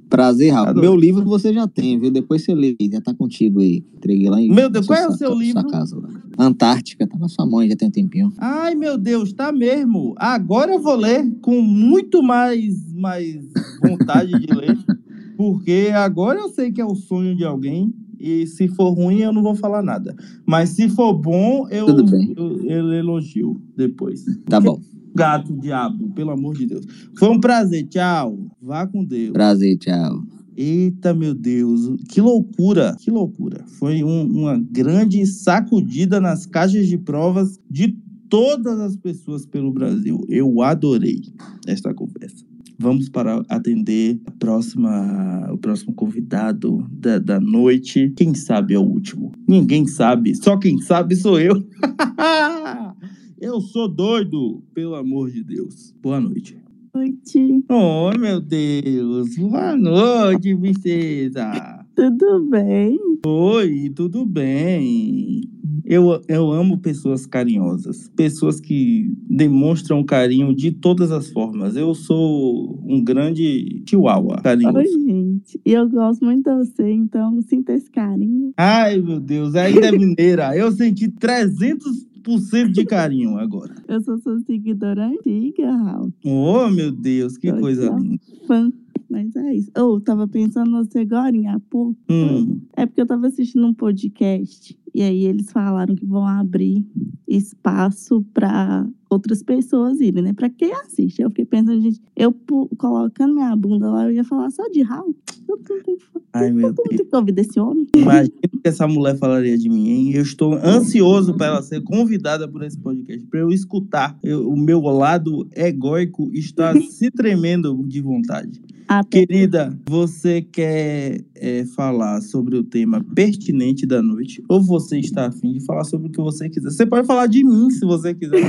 Prazer, Rafa. Adorei. Meu livro você já tem, viu? Depois você lê, já tá contigo aí. Entreguei lá em. Meu Deus, qual é o seu livro? casa. Antártica, tá na sua mãe, já tem um tempinho. Ai, meu Deus, tá mesmo. Agora eu vou ler com muito mais, mais vontade de ler, porque agora eu sei que é o sonho de alguém. E se for ruim, eu não vou falar nada. Mas se for bom, eu, eu, eu elogio depois. Tá bom. Gato, diabo, pelo amor de Deus. Foi um prazer, tchau. Vá com Deus. Prazer, tchau. Eita, meu Deus, que loucura, que loucura. Foi um- uma grande sacudida nas caixas de provas de todas as pessoas pelo Brasil. Eu adorei esta conversa. Vamos para atender a próxima, o próximo convidado da, da noite. Quem sabe é o último? Ninguém sabe, só quem sabe sou eu. eu sou doido, pelo amor de Deus. Boa noite. Noite. Oh, meu Deus. Boa noite, princesa. Tudo bem? Oi, tudo bem? Eu, eu amo pessoas carinhosas, pessoas que demonstram carinho de todas as formas. Eu sou um grande chihuahua carinhoso. Oi, gente. E eu gosto muito de você, então sinta esse carinho. Ai, meu Deus, ainda é mineira. Eu senti 300% de carinho agora. Eu sou sua seguidora antiga, Raul. Oh, meu Deus, que Tô coisa linda. Fã. Mas é isso. Eu tava pensando em você agora, há pouco. Hum. É porque eu tava assistindo um podcast e aí eles falaram que vão abrir espaço para outras pessoas irem, né? Pra quem assiste. Eu fiquei pensando, gente, eu colocando minha bunda lá, eu ia falar só de Raul. Eu não tenho, Ai, meu Deus. tenho que ouvir desse homem. Imagina o que essa mulher falaria de mim, hein? Eu estou ansioso para ela ser convidada por esse podcast, para eu escutar. Eu- o meu lado egóico está se tremendo de vontade. Até Querida, você quer é, falar sobre o tema pertinente da noite? Ou você está afim de falar sobre o que você quiser? Você pode falar de mim se você quiser.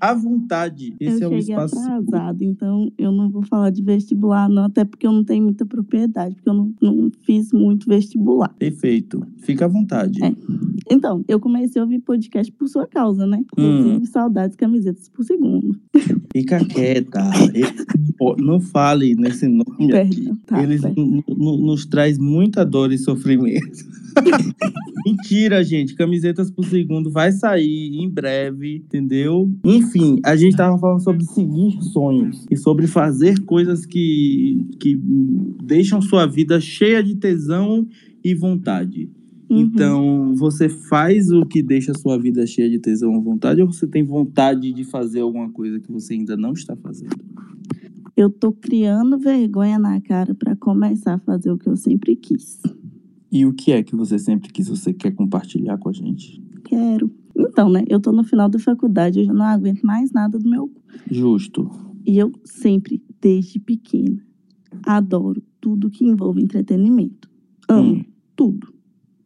À vontade. Esse eu é o cheguei espaço. atrasado, então eu não vou falar de vestibular, não, até porque eu não tenho muita propriedade, porque eu não, não fiz muito vestibular. Perfeito. Fica à vontade. É. Então, eu comecei a ouvir podcast por sua causa, né? Hum. Inclusive, saudades camisetas por segundo. Fica quieta. Não fale nesse nome aqui. Perdão, tá, Eles perdão. nos traz muita dor e sofrimento. Mentira, gente. Camisetas por segundo vai sair em breve, entendeu? Enfim, a gente tava falando sobre seguir sonhos e sobre fazer coisas que, que deixam sua vida cheia de tesão e vontade. Uhum. Então, você faz o que deixa sua vida cheia de tesão à vontade ou você tem vontade de fazer alguma coisa que você ainda não está fazendo? Eu tô criando vergonha na cara pra começar a fazer o que eu sempre quis. E o que é que você sempre quis, você quer compartilhar com a gente? Quero. Então, né? Eu tô no final da faculdade, eu já não aguento mais nada do meu. Justo. E eu sempre, desde pequena, adoro tudo que envolve entretenimento. Amo Hum. tudo.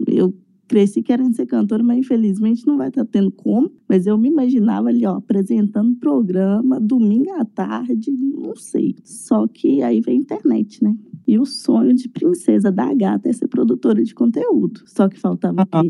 Eu cresci querendo ser cantora, mas infelizmente não vai estar tendo como. Mas eu me imaginava ali, ó, apresentando programa, domingo à tarde, não sei. Só que aí veio a internet, né? E o sonho de princesa da gata é ser produtora de conteúdo. Só que faltava o quê?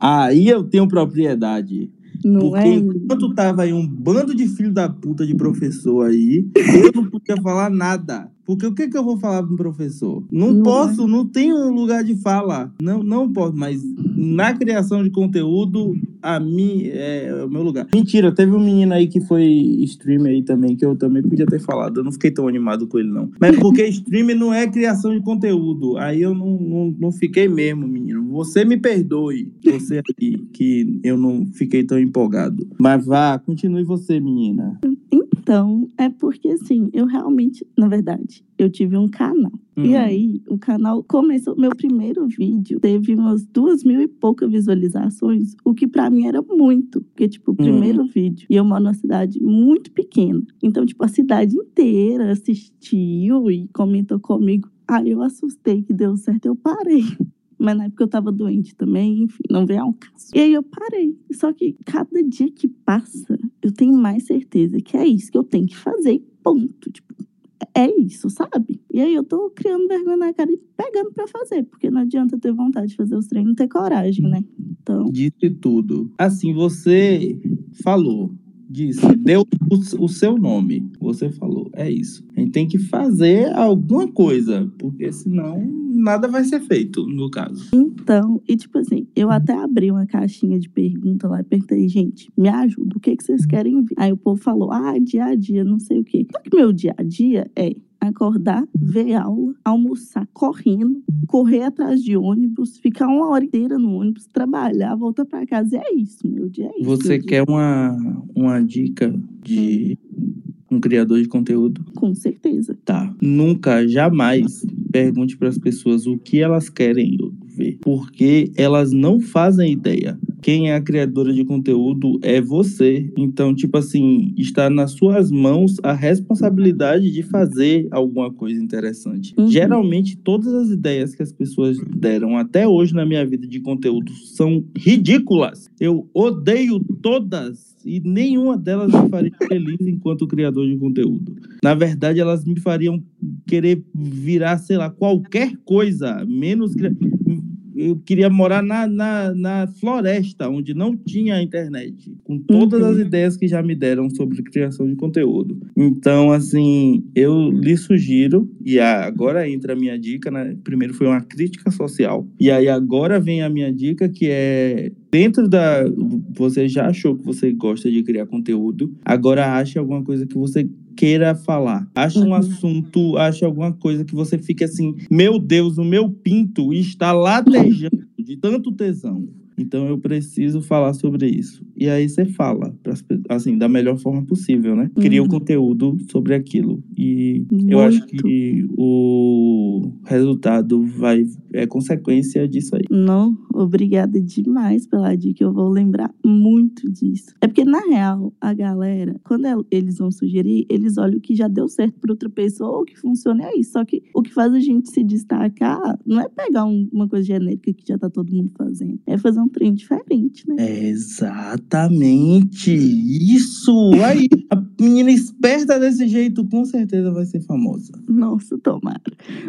Ah, aí eu tenho propriedade. Não Porque é? enquanto tava aí um bando de filho da puta de professor aí, eu não podia falar nada. Porque o que que eu vou falar para um professor? Não, Não posso, não tenho um lugar de fala. Não, não posso, mas na criação de conteúdo, a mim é o meu lugar. Mentira, teve um menino aí que foi streamer aí também, que eu também podia ter falado. Eu não fiquei tão animado com ele, não. Mas porque streamer não é criação de conteúdo. Aí eu não, não, não fiquei mesmo, menino. Você me perdoe, você aqui, que eu não fiquei tão empolgado. Mas vá, continue você, menina. Então, é porque assim, eu realmente, na verdade, eu tive um canal. E Hum. aí, o canal começou. Meu primeiro vídeo teve umas duas mil e poucas visualizações, o que pra mim era muito. Porque, tipo, o primeiro vídeo. E eu moro numa cidade muito pequena. Então, tipo, a cidade inteira assistiu e comentou comigo. Aí eu assustei que deu certo, eu parei. Mas na época eu tava doente também, enfim, não veio ao caso. E aí eu parei. Só que cada dia que passa, eu tenho mais certeza que é isso que eu tenho que fazer ponto. Tipo, é isso, sabe? E aí eu tô criando vergonha na cara e pegando pra fazer, porque não adianta ter vontade de fazer os treinos e ter coragem, né? Então, Disse tudo. Assim, você falou, disse, deu o, o seu nome. Você falou, é isso. A gente tem que fazer alguma coisa, porque senão nada vai ser feito, no caso. então, e tipo assim, eu até abri uma caixinha de pergunta lá e perguntei, gente, me ajuda, o que, que vocês querem ver? Aí o povo falou, ah, dia a dia, não sei o quê. Só que meu dia a dia é acordar, ver aula, almoçar correndo, correr atrás de ônibus, ficar uma hora inteira no ônibus, trabalhar, voltar pra casa. E é isso, meu dia é isso. Você quer uma, uma dica de um criador de conteúdo? Com certeza. Tá. Nunca, jamais pergunte para as pessoas o que elas querem ver, porque elas não fazem ideia. Quem é a criadora de conteúdo é você. Então, tipo assim, está nas suas mãos a responsabilidade de fazer alguma coisa interessante. Uhum. Geralmente, todas as ideias que as pessoas deram até hoje na minha vida de conteúdo são ridículas. Eu odeio todas e nenhuma delas me faria feliz enquanto criador de conteúdo. Na verdade, elas me fariam querer virar, sei lá, qualquer coisa, menos. Eu queria morar na, na, na floresta, onde não tinha internet, com todas Uhum. as ideias que já me deram sobre criação de conteúdo. Então, assim, eu lhe sugiro, e agora entra a minha dica, né? Primeiro foi uma crítica social, e aí agora vem a minha dica, que é dentro da. Você já achou que você gosta de criar conteúdo, agora ache alguma coisa que você queira falar. Ache um Uhum. assunto, ache alguma coisa que você fique assim, meu Deus, o meu pinto está latejando de tanto tesão. Então eu preciso falar sobre isso. E aí você fala, assim, da melhor forma possível, né? Cria o Uhum. conteúdo sobre aquilo. E eu acho Muito. que o resultado vai é consequência disso aí. Não, obrigada demais pela dica. Eu vou lembrar muito disso. É porque, na real, a galera, quando el- eles vão sugerir, eles olham o que já deu certo para outra pessoa ou o que funciona é isso. Só que o que faz a gente se destacar não é pegar um- uma coisa genérica que já tá todo mundo fazendo. É fazer um trem diferente, né? Exatamente! Isso! Aí, a menina esperta desse jeito com certeza vai ser famosa. Nossa, tomara.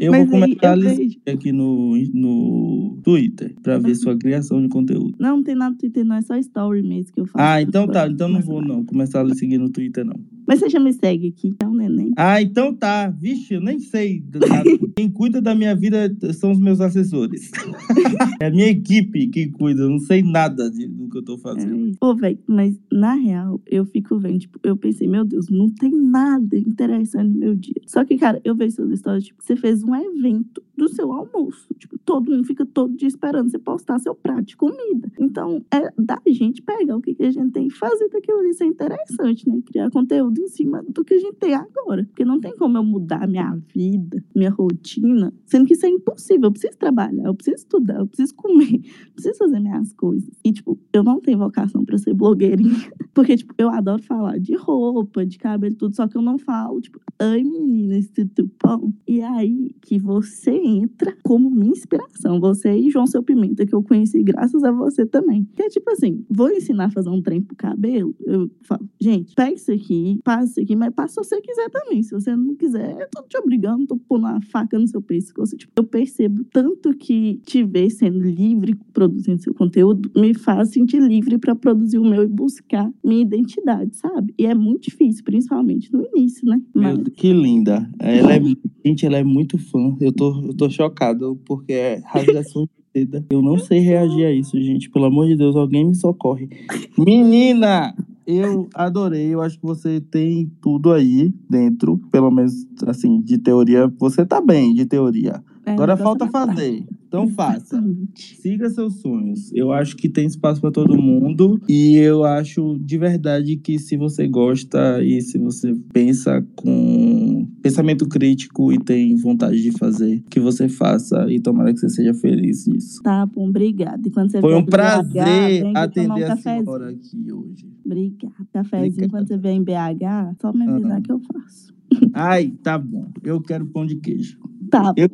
Eu Mas vou aí começar a vejo- aqui no, no Twitter pra ver sua criação de conteúdo. Não, não tem nada no Twitter, não. É só story mesmo que eu faço. Ah, então tá. Então não vou não começar a lhe seguir no Twitter, não. Mas você já me segue aqui, então, neném. Ah, então tá. Vixe, eu nem sei. Quem cuida da minha vida são os meus assessores. É a minha equipe que cuida. Eu não sei nada de- do que eu tô fazendo. É. Ô, velho, mas na real, eu fico vendo, tipo, eu pensei, meu Deus, não tem nada interessante no meu dia. Só que, cara, eu vejo suas histórias, tipo, você fez um evento do seu almoço. Tipo, todo mundo fica todo dia esperando você postar seu prato de comida. Então, é da gente pegar o que, que a gente tem e fazer daquilo ali ser interessante, né? Criar conteúdo em cima do que a gente tem agora. Porque não tem como eu mudar minha vida, minha rotina, sendo que isso é impossível. Eu preciso trabalhar, eu preciso estudar, eu preciso comer, eu preciso fazer minhas coisas. E, tipo, eu não tenho vocação pra ser blogueirinha. Porque, tipo, eu adoro falar de roupa, de cabelo, tudo, só que eu não falo, tipo, ai menina, esse tupão. E aí que você entra como minha inspiração. Você e João Seu Pimenta, que eu conheci graças a você também. Que é tipo assim, vou ensinar a fazer um trem pro cabelo. Eu falo, gente, pega isso aqui, passa isso aqui, mas passa se você quiser também. Se você não quiser, eu tô te obrigando, tô pondo uma faca no seu pescoço. Tipo, eu percebo tanto que te ver sendo livre produzindo seu conteúdo me faz sentir livre para produzir o meu e buscar minha identidade, sabe? E é muito difícil, principalmente no início, né? Meu, Mas que linda. Ela é, gente, ela é muito fã. Eu tô, eu tô chocado porque é rasgação de. Eu não sei reagir a isso, gente. Pelo amor de Deus, alguém me socorre. Menina! Eu adorei. Eu acho que você tem tudo aí dentro. Pelo menos, assim, de teoria. Você tá bem de teoria. É, Agora falta fazer. Então faça. Siga seus sonhos. Eu acho que tem espaço para todo mundo e eu acho de verdade que se você gosta e se você pensa com pensamento crítico e tem vontade de fazer, que você faça e tomara que você seja feliz nisso. Tá bom, obrigada. E quando você Foi um BH, prazer vem tomar atender um a senhora aqui hoje. Obrigada. Obrigado. quando você vier em BH, só me avisar Aham. que eu faço. Ai, tá bom. Eu quero pão de queijo. Tá, Eu-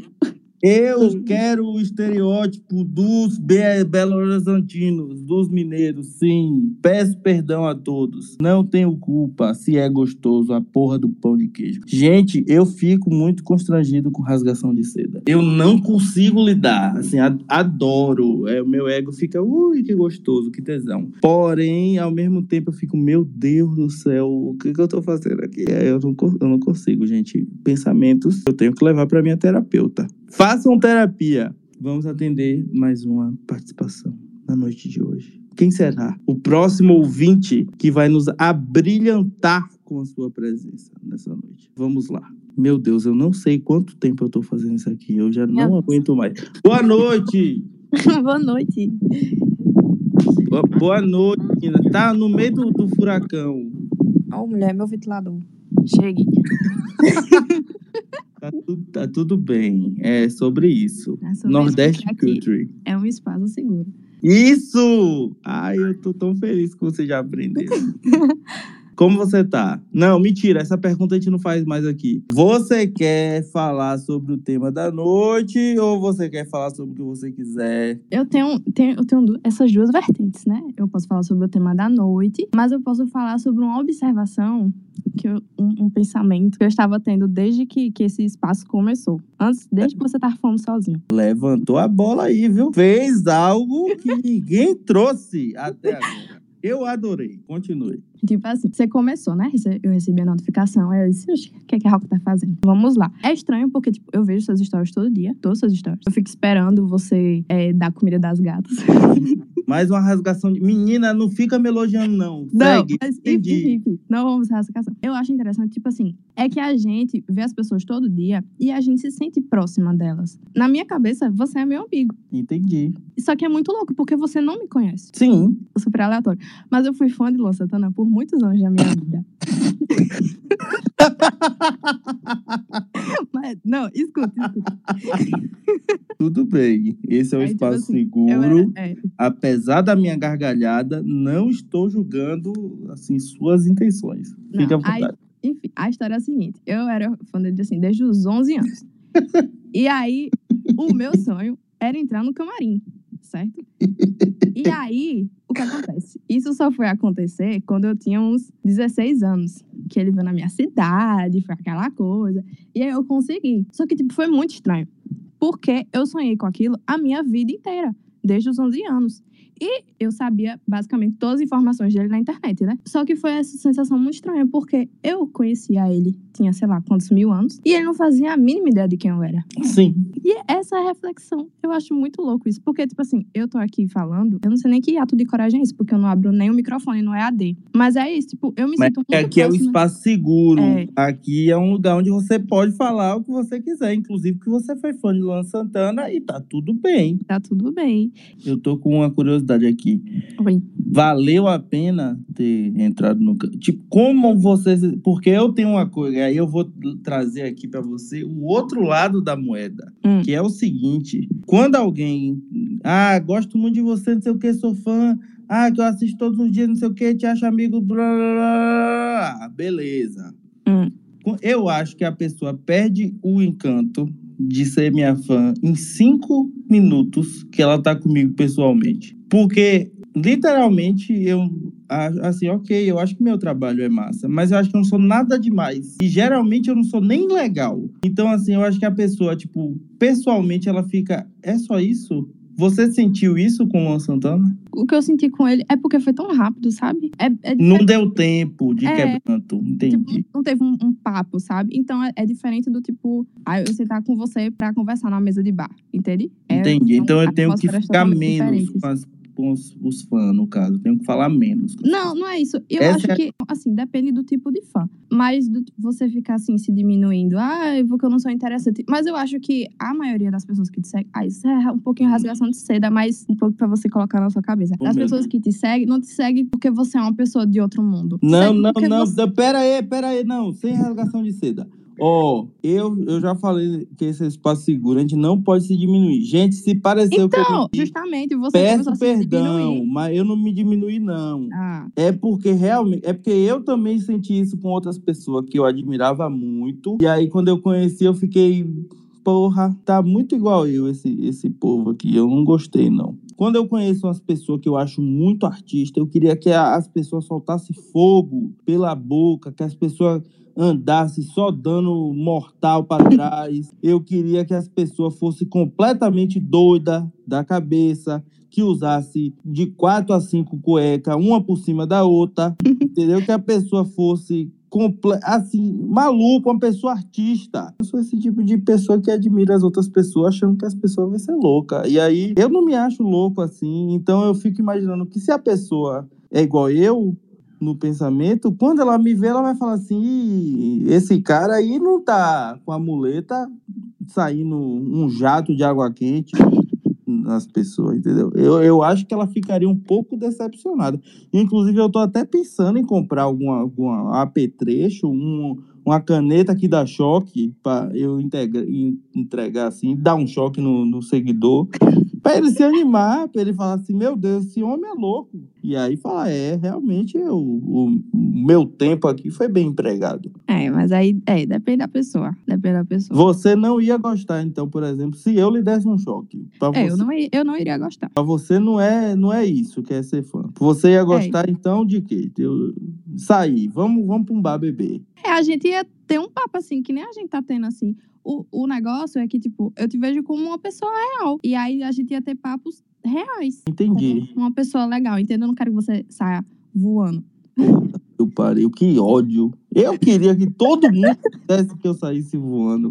Eu quero o estereótipo dos be Belo Horizontinos, dos mineiros, sim. Peço perdão a todos. Não tenho culpa se é gostoso a porra do pão de queijo. Gente, eu fico muito constrangido com rasgação de seda. Eu não consigo lidar. Assim, adoro. É, o meu ego fica, ui, que gostoso, que tesão. Porém, ao mesmo tempo, eu fico, meu Deus do céu, o que, que eu tô fazendo aqui? É, eu, não, eu não consigo, gente. Pensamentos eu tenho que levar pra minha terapeuta. Façam terapia. Vamos atender mais uma participação na noite de hoje. Quem será o próximo ouvinte que vai nos abrilhantar com a sua presença nessa noite? Vamos lá. Meu Deus, eu não sei quanto tempo eu tô fazendo isso aqui. Eu já não aguento mais. Boa noite! Boa noite. Boa- Boa noite, menina. Tá no meio do, do furacão. Ó, mulher, meu ventilador. Chegue. Tá, tu- tá tudo bem. É sobre isso. É sobre Nordeste isso Country. É um espaço seguro. Isso! Ai, eu tô tão feliz que você já aprendeu. Como você tá? Não, mentira, essa pergunta a gente não faz mais aqui. Você quer falar sobre o tema da noite ou você quer falar sobre o que você quiser? Eu tenho, tenho, eu tenho essas duas vertentes, né? Eu posso falar sobre o tema da noite, mas eu posso falar sobre uma observação, que eu- um, um pensamento que eu estava tendo desde que, que esse espaço começou. Antes, desde que você estava falando sozinho. Levantou a bola aí, viu? Fez algo que ninguém trouxe até agora. Eu adorei. Continue. Tipo assim, você começou, né? Eu recebi a notificação, aí eu disse, "Oxe, o que é que a Rock tá fazendo? Vamos lá. É estranho porque, tipo, eu vejo suas histórias todo dia, todas suas histórias. Eu fico esperando você é, dar comida das gatas. Mais uma rasgação de. Menina, não fica me elogiando, não. Não, Segue. mas enfim, Entendi. enfim, não vamos rasgação. Eu acho interessante, tipo assim, é que a gente vê as pessoas todo dia e a gente se sente próxima delas. Na minha cabeça, você é meu amigo. Entendi. Só que é muito louco, porque você não me conhece. Sim. Super aleatório. Mas eu fui fã de Luan Santana por muitos anos da minha vida. Mas, não, escuta, escuta. Tudo bem. Esse é um tipo espaço assim, seguro. Era, é, Apesar da minha gargalhada, não estou julgando assim suas intenções. Fique à Não, aí- vontade. Enfim, a história é a seguinte: eu era fã dele assim, desde os 11 anos. e aí, o meu sonho era entrar no camarim, certo? E aí, o que acontece? Isso só foi acontecer quando eu tinha uns 16 anos. Que ele veio na minha cidade, foi aquela coisa. E aí eu consegui. Só que, tipo, foi muito estranho. Porque eu sonhei com aquilo a minha vida inteira. desde os 11 anos. E eu sabia basicamente todas as informações dele na internet, né? Só que foi essa sensação muito estranha, porque eu conhecia ele, tinha sei lá quantos mil anos, e ele não fazia a mínima ideia de quem eu era. Sim. E essa é reflexão. Eu acho muito louco isso. Porque, tipo assim, eu tô aqui falando, eu não sei nem que ato de coragem é esse, porque eu não abro nem o microfone no EAD. Mas é isso, tipo, eu me Mas sinto muito aqui é o próxima. espaço seguro. É. Aqui é um lugar onde você pode falar o que você quiser. Inclusive que você foi fã de Luan Santana e tá tudo bem. Tá tudo bem. Eu tô com uma curiosidade aqui. Oi. Valeu a pena ter entrado no. Tipo, como você. Porque eu tenho uma coisa, aí eu vou trazer aqui pra você o outro lado da moeda, Hum. que é o seguinte: quando alguém. Ah, gosto muito de você, não sei o que, sou fã. Ah, que eu assisto todos os dias, não sei o que, te acho amigo. Blá, blá, blá. Beleza. Hum. Eu acho que a pessoa perde o encanto de ser minha fã em cinco minutos que ela tá comigo pessoalmente. Porque, literalmente, eu assim, ok, eu acho que meu trabalho é massa, mas eu acho que eu não sou nada demais. E geralmente eu não sou nem legal. Então, assim, eu acho que a pessoa, tipo, pessoalmente ela fica, é só isso? Você sentiu isso com o Luan Santana? O que eu senti com ele é porque foi tão rápido, sabe? É, é Não deu tempo de É. quebranto, entendi. não teve um, um papo, sabe? Então é, é diferente do tipo, ah, eu sentar com você pra conversar numa mesa de bar, entende? É, Entendi. Então eu tenho que ficar menos com, as- com os, os fãs, no caso. Tenho que falar menos. Não, não é isso. Eu Essa acho é- que, assim, depende do tipo de fã. Mas do- você ficar assim, se diminuindo, ah, porque eu não sou interessante. Mas eu acho que a maioria das pessoas que te seguem, ah, isso é um pouquinho rasgação de seda, mas um pouco pra você colocar na sua cabeça. As pessoas que te seguem, não te seguem porque você é uma pessoa de outro mundo. Não, não, não. você- Pera aí, pera aí. Não, sem rasgação de seda. Ó, eu, eu já falei que esse espaço seguro, a gente não pode se diminuir. Gente, se pareceu que eu Então, me... justamente, você Peço perdão, mas eu não me diminui, não. Ah, É porque realmente. É porque eu também senti isso com outras pessoas que eu admirava muito. E aí, quando eu conheci, eu fiquei. Porra, tá muito igual eu, esse, esse povo aqui. Eu não gostei, não. Quando eu conheço umas pessoas que eu acho muito artista, eu queria que as pessoas soltassem fogo pela boca, que as pessoas andassem só dando mortal para trás. Eu queria que as pessoas fossem completamente doidas da cabeça, que usasse de quatro a cinco cuecas, uma por cima da outra, entendeu? Que a pessoa fosse assim, maluco, uma pessoa artista. Eu sou esse tipo de pessoa que admira as outras pessoas, achando que as pessoas vão ser loucas. E aí, eu não me acho louco assim, então eu fico imaginando que se a pessoa é igual eu, no pensamento, quando ela me vê, ela vai falar assim: "Ih, esse cara aí não tá com a muleta saindo um jato de água quente nas pessoas, entendeu? Eu, eu acho que ela ficaria um pouco decepcionada. Inclusive, eu tô até pensando em comprar alguma, alguma apetrecho, um, uma caneta que dá choque, para eu integra- en- entregar assim, dar um choque no, no seguidor, para ele se animar, para ele falar assim: meu Deus, esse homem é louco. E aí falar: é, realmente eu, o, o meu tempo aqui foi bem empregado. é, mas aí, é, depende da pessoa. Depende da pessoa. Você não ia gostar, então, por exemplo, se eu lhe desse um choque. Pra É, você, eu não, eu não iria gostar. pra você não é, não é isso que é ser fã. Você ia gostar, então, de quê? Eu, sair, vamos, vamos pra um bar beber. É, a gente ia ter um papo assim, que nem a gente tá tendo assim. O, o negócio é que, tipo, eu te vejo como uma pessoa real. E aí a gente ia ter papos reais. Entendi. Uma pessoa legal, entendeu? Eu não quero que você saia voando. Eu parei, que ódio. Eu queria que todo mundo quisesse que eu saísse voando.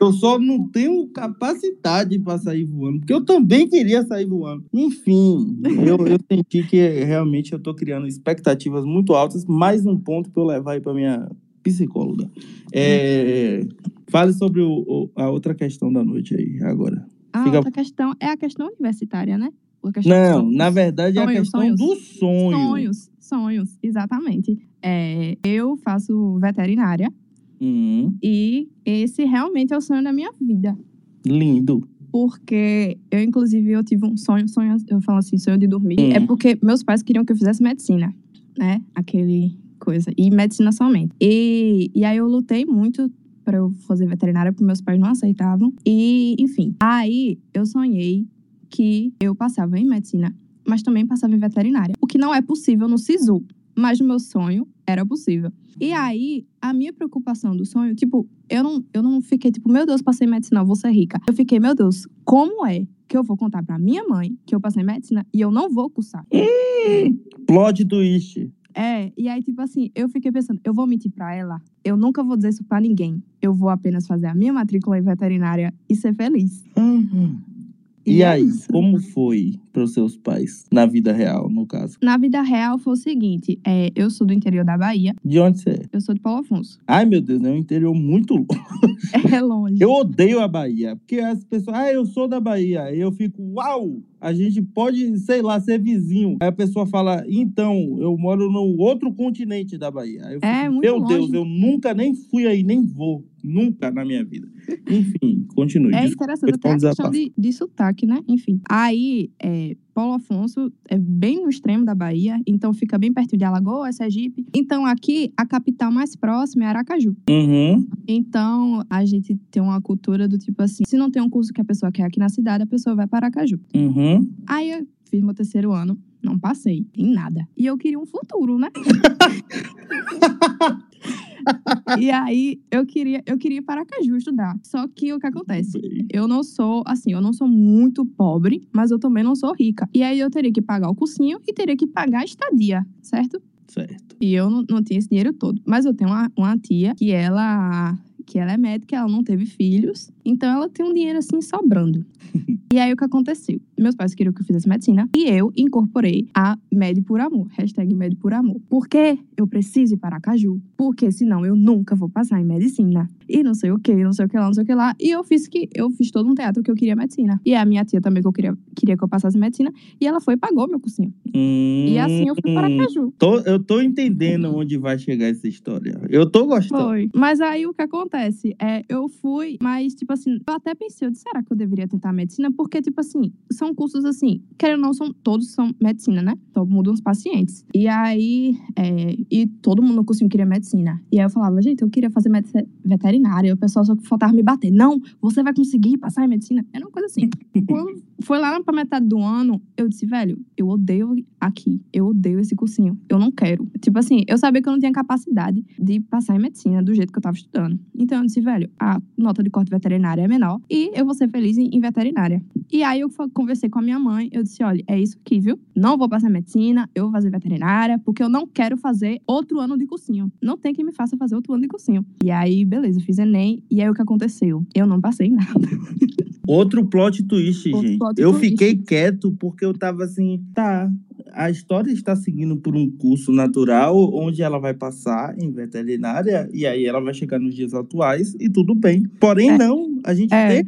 Eu só não tenho capacidade para sair voando, porque eu também queria sair voando. Enfim, eu, eu senti que realmente eu tô criando expectativas muito altas. Mais um ponto para eu levar aí para minha psicóloga. É, fale sobre o- o- a outra questão da noite aí, agora. A Fica- outra questão é a questão universitária, né? Não, na verdade é a sonhos, questão sonhos. do sonho. Sonhos, sonhos, exatamente. É, eu faço veterinária Hum, e esse realmente é o sonho da minha vida. lindo. Porque eu, inclusive, eu tive um sonho, sonho, eu falo assim, sonho de dormir. Hum. É porque meus pais queriam que eu fizesse medicina, né? Aquele coisa. E medicina somente. E, e aí eu lutei muito para eu fazer veterinária, porque meus pais não aceitavam. E, enfim. Aí eu sonhei que eu passava em medicina, mas também passava em veterinária. O que não é possível no SISU. Mas no meu sonho era possível. E aí, a minha preocupação do sonho, tipo, eu não, eu não fiquei tipo, meu Deus, passei em medicina, vou ser rica. Eu fiquei, meu Deus, como é que eu vou contar pra minha mãe que eu passei em medicina e eu não vou cursar. Plot twist. É, e aí, tipo assim, eu fiquei pensando, eu vou mentir pra ela? Eu nunca vou dizer isso pra ninguém. Eu vou apenas fazer a minha matrícula em veterinária e ser feliz. Uhum. E, E é aí, isso. como foi pros seus pais? Na vida real, no caso. Na vida real foi o seguinte: é, eu sou do interior da Bahia, De onde você é? eu sou de Paulo Afonso. Ai, meu Deus, é um interior muito longe. É longe. Eu odeio a Bahia, porque as pessoas, ah, eu sou da Bahia. Aí eu fico, uau, a gente pode, sei lá, ser vizinho. Aí a pessoa fala, então, eu moro no outro continente da Bahia. Aí eu fico, É, muito meu longe. Deus, eu nunca nem fui aí, nem vou. Nunca na minha vida. Enfim, continue. É interessante até a questão de, de sotaque, né? Enfim. Aí, é, Paulo Afonso é bem no extremo da Bahia, então fica bem perto de Alagoas, Sergipe. Então, aqui, a capital mais próxima é Aracaju. Uhum. Então, a gente tem uma cultura do tipo assim: se não tem um curso que a pessoa quer aqui na cidade, a pessoa vai para Aracaju. Uhum. Aí eu fiz meu terceiro ano, não passei em nada. E eu queria um futuro, né? e aí eu queria, eu queria ir para Aracaju estudar. Só que o que acontece? Eu não sou, assim, eu não sou muito pobre, mas eu também não sou rica. E aí eu teria que pagar o cursinho e teria que pagar a estadia, certo? Certo. E eu não, não tinha esse dinheiro todo. Mas eu tenho uma, uma tia que ela que ela é médica, ela não teve filhos, então ela tem um dinheiro assim sobrando. e aí o que aconteceu? Meus pais queriam que eu fizesse medicina e eu incorporei a Med por Amor, hashtag Med por Amor. Porque eu preciso ir para Caju, porque senão eu nunca vou passar em medicina. E não sei o que, não sei o que lá, não sei o que lá. E eu fiz que eu fiz todo um teatro que eu queria medicina. E a minha tia também que eu queria, queria que eu passasse medicina. E ela foi e pagou meu cursinho. E assim eu fui para Hum, Caju. Tô, eu tô entendendo onde vai chegar essa história. Eu tô gostando. Foi. Mas aí o que acontece? É, eu fui, mas, tipo assim, eu até pensei, eu disse, será que eu deveria tentar medicina? Porque, tipo assim, são cursos assim, querendo ou não, são, todos são medicina, né? Só mudam os pacientes. E aí, é, e todo mundo no cursinho queria medicina. E aí eu falava, gente, eu queria fazer medicina veterinária. E o pessoal só faltava me bater. Não, você vai conseguir passar em medicina. Era uma coisa assim. Quando foi lá pra metade do ano, eu disse, velho, eu odeio aqui. Eu odeio esse cursinho. Eu não quero. Tipo assim, eu sabia que eu não tinha capacidade de passar em medicina do jeito que eu tava estudando. Então eu disse, velho, a nota de corte veterinária é menor e eu vou ser feliz em, em veterinária. E aí eu conversei com a minha mãe, eu disse, olha, é isso aqui, viu? Não vou passar medicina, eu vou fazer veterinária, porque eu não quero fazer outro ano de cursinho. Não tem quem me faça fazer outro ano de cursinho. E aí, beleza, fiz Enem, e aí o que aconteceu? Eu não passei nada. Outro plot twist, Outro gente. plot eu twist. fiquei quieto porque eu tava assim, tá. A história está seguindo por um curso natural, onde ela vai passar em veterinária, e aí ela vai chegar nos dias atuais, e tudo bem. Porém, É. não. A gente É.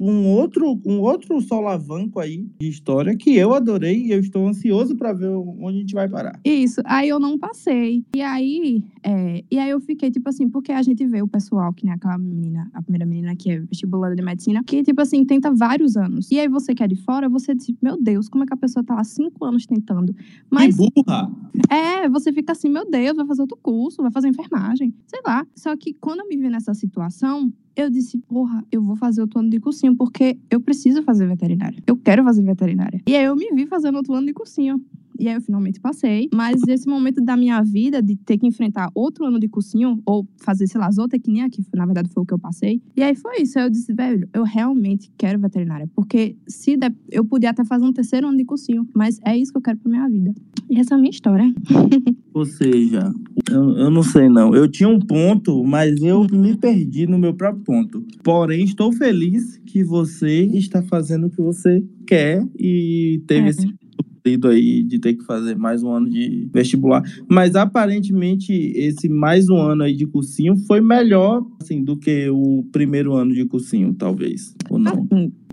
um outro, um outro solavanco aí de história que eu adorei e eu estou ansioso para ver onde a gente vai parar. Isso, aí eu não passei. E aí, é, e aí eu fiquei, tipo assim, porque a gente vê o pessoal, que nem aquela menina, a primeira menina que é vestibulada de medicina, que, tipo assim, tenta vários anos. E aí você que é de fora, você diz, meu Deus, como é que a pessoa tá lá cinco anos tentando? Mas Que burra! é, você fica assim, meu Deus, vai fazer outro curso, vai fazer enfermagem, sei lá. Só que quando eu me vi nessa situação, eu disse, porra, eu vou fazer outro ano de cursinho, porque eu preciso fazer veterinária. Eu quero fazer veterinária. E aí eu me vi fazendo outro ano de cursinho. E aí eu finalmente passei. Mas esse momento da minha vida de ter que enfrentar outro ano de cursinho, ou fazer, sei lá, zootecnia, que na verdade foi o que eu passei. E aí foi isso. Aí eu disse, velho, eu realmente quero veterinária. Porque se der, eu podia até fazer um terceiro ano de cursinho, mas é isso que eu quero pra minha vida. E essa é a minha história. Ou seja, eu, eu não sei não. Eu tinha um ponto, mas eu me perdi no meu próprio ponto. Porém, estou feliz que você está fazendo o que você quer e teve É. esse sofrido aí de ter que fazer mais um ano de vestibular. Mas aparentemente esse mais um ano aí de cursinho foi melhor assim do que o primeiro ano de cursinho, talvez. Ou não?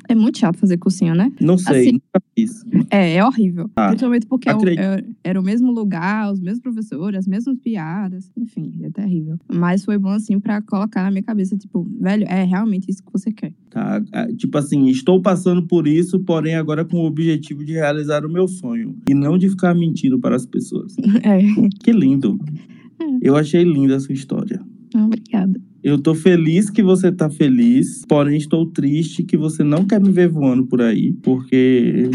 É muito chato fazer cursinho, né? Não sei, Assim, nunca fiz. É, é horrível. Ah, Principalmente porque é é- era o mesmo lugar, os mesmos professores, as mesmas piadas. Enfim, é terrível. Mas foi bom, assim, pra colocar na minha cabeça, tipo, velho, é realmente isso que você quer. Tá? Ah, Tipo assim, estou passando por isso, porém agora com o objetivo de realizar o meu sonho e não de ficar mentindo para as pessoas. É. Que lindo. É. Eu achei linda a sua história. Eu tô feliz que você tá feliz, porém estou triste que você não quer me ver voando por aí, porque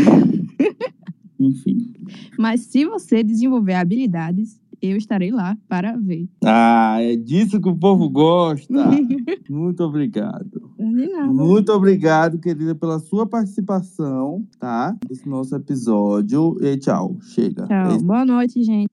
enfim. Mas se você desenvolver habilidades, eu estarei lá para ver. Ah, é disso que o povo gosta. Muito obrigado. De nada. Muito obrigado, querida, pela sua participação, tá? Nesse nosso episódio. E tchau. Chega. Tchau. Boa noite, gente.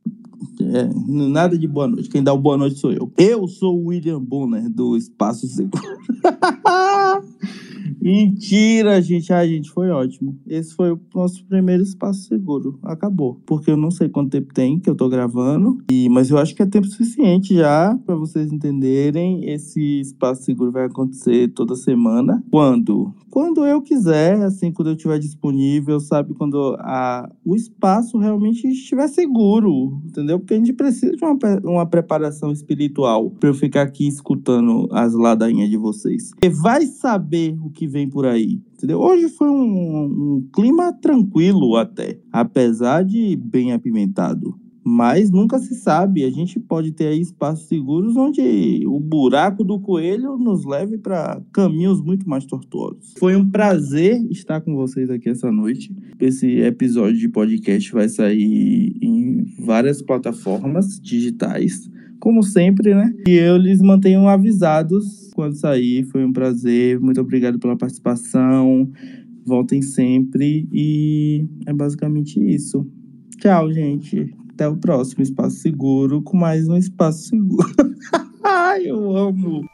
É, nada de boa noite. Quem dá o boa noite sou eu. Eu sou o William Bonner, do Espaço Seguro. Mentira, gente. Ai, gente, foi ótimo. Esse foi o nosso primeiro espaço seguro. Acabou. Porque eu não sei quanto tempo tem que eu tô gravando. E, mas eu acho que é tempo suficiente já para vocês entenderem. Esse espaço seguro vai acontecer toda semana. Quando? Quando eu quiser, assim, quando eu estiver disponível, sabe? Quando a, o espaço realmente estiver seguro, entendeu? Porque a gente precisa de uma, uma preparação espiritual para eu ficar aqui escutando as ladainhas de vocês. Você vai saber o que vem por aí, entendeu? Hoje foi um, um clima tranquilo até, apesar de bem apimentado. Mas nunca se sabe, a gente pode ter aí espaços seguros onde o buraco do coelho nos leve para caminhos muito mais tortuosos. Foi um prazer estar com vocês aqui essa noite. Esse episódio de podcast vai sair em várias plataformas digitais, como sempre, né? E eu lhes mantenho avisados quando sair. Foi um prazer, muito obrigado pela participação. Voltem sempre e é basicamente isso. Tchau, gente. Até o próximo Espaço Seguro com mais um Espaço Seguro. Ai, eu amo.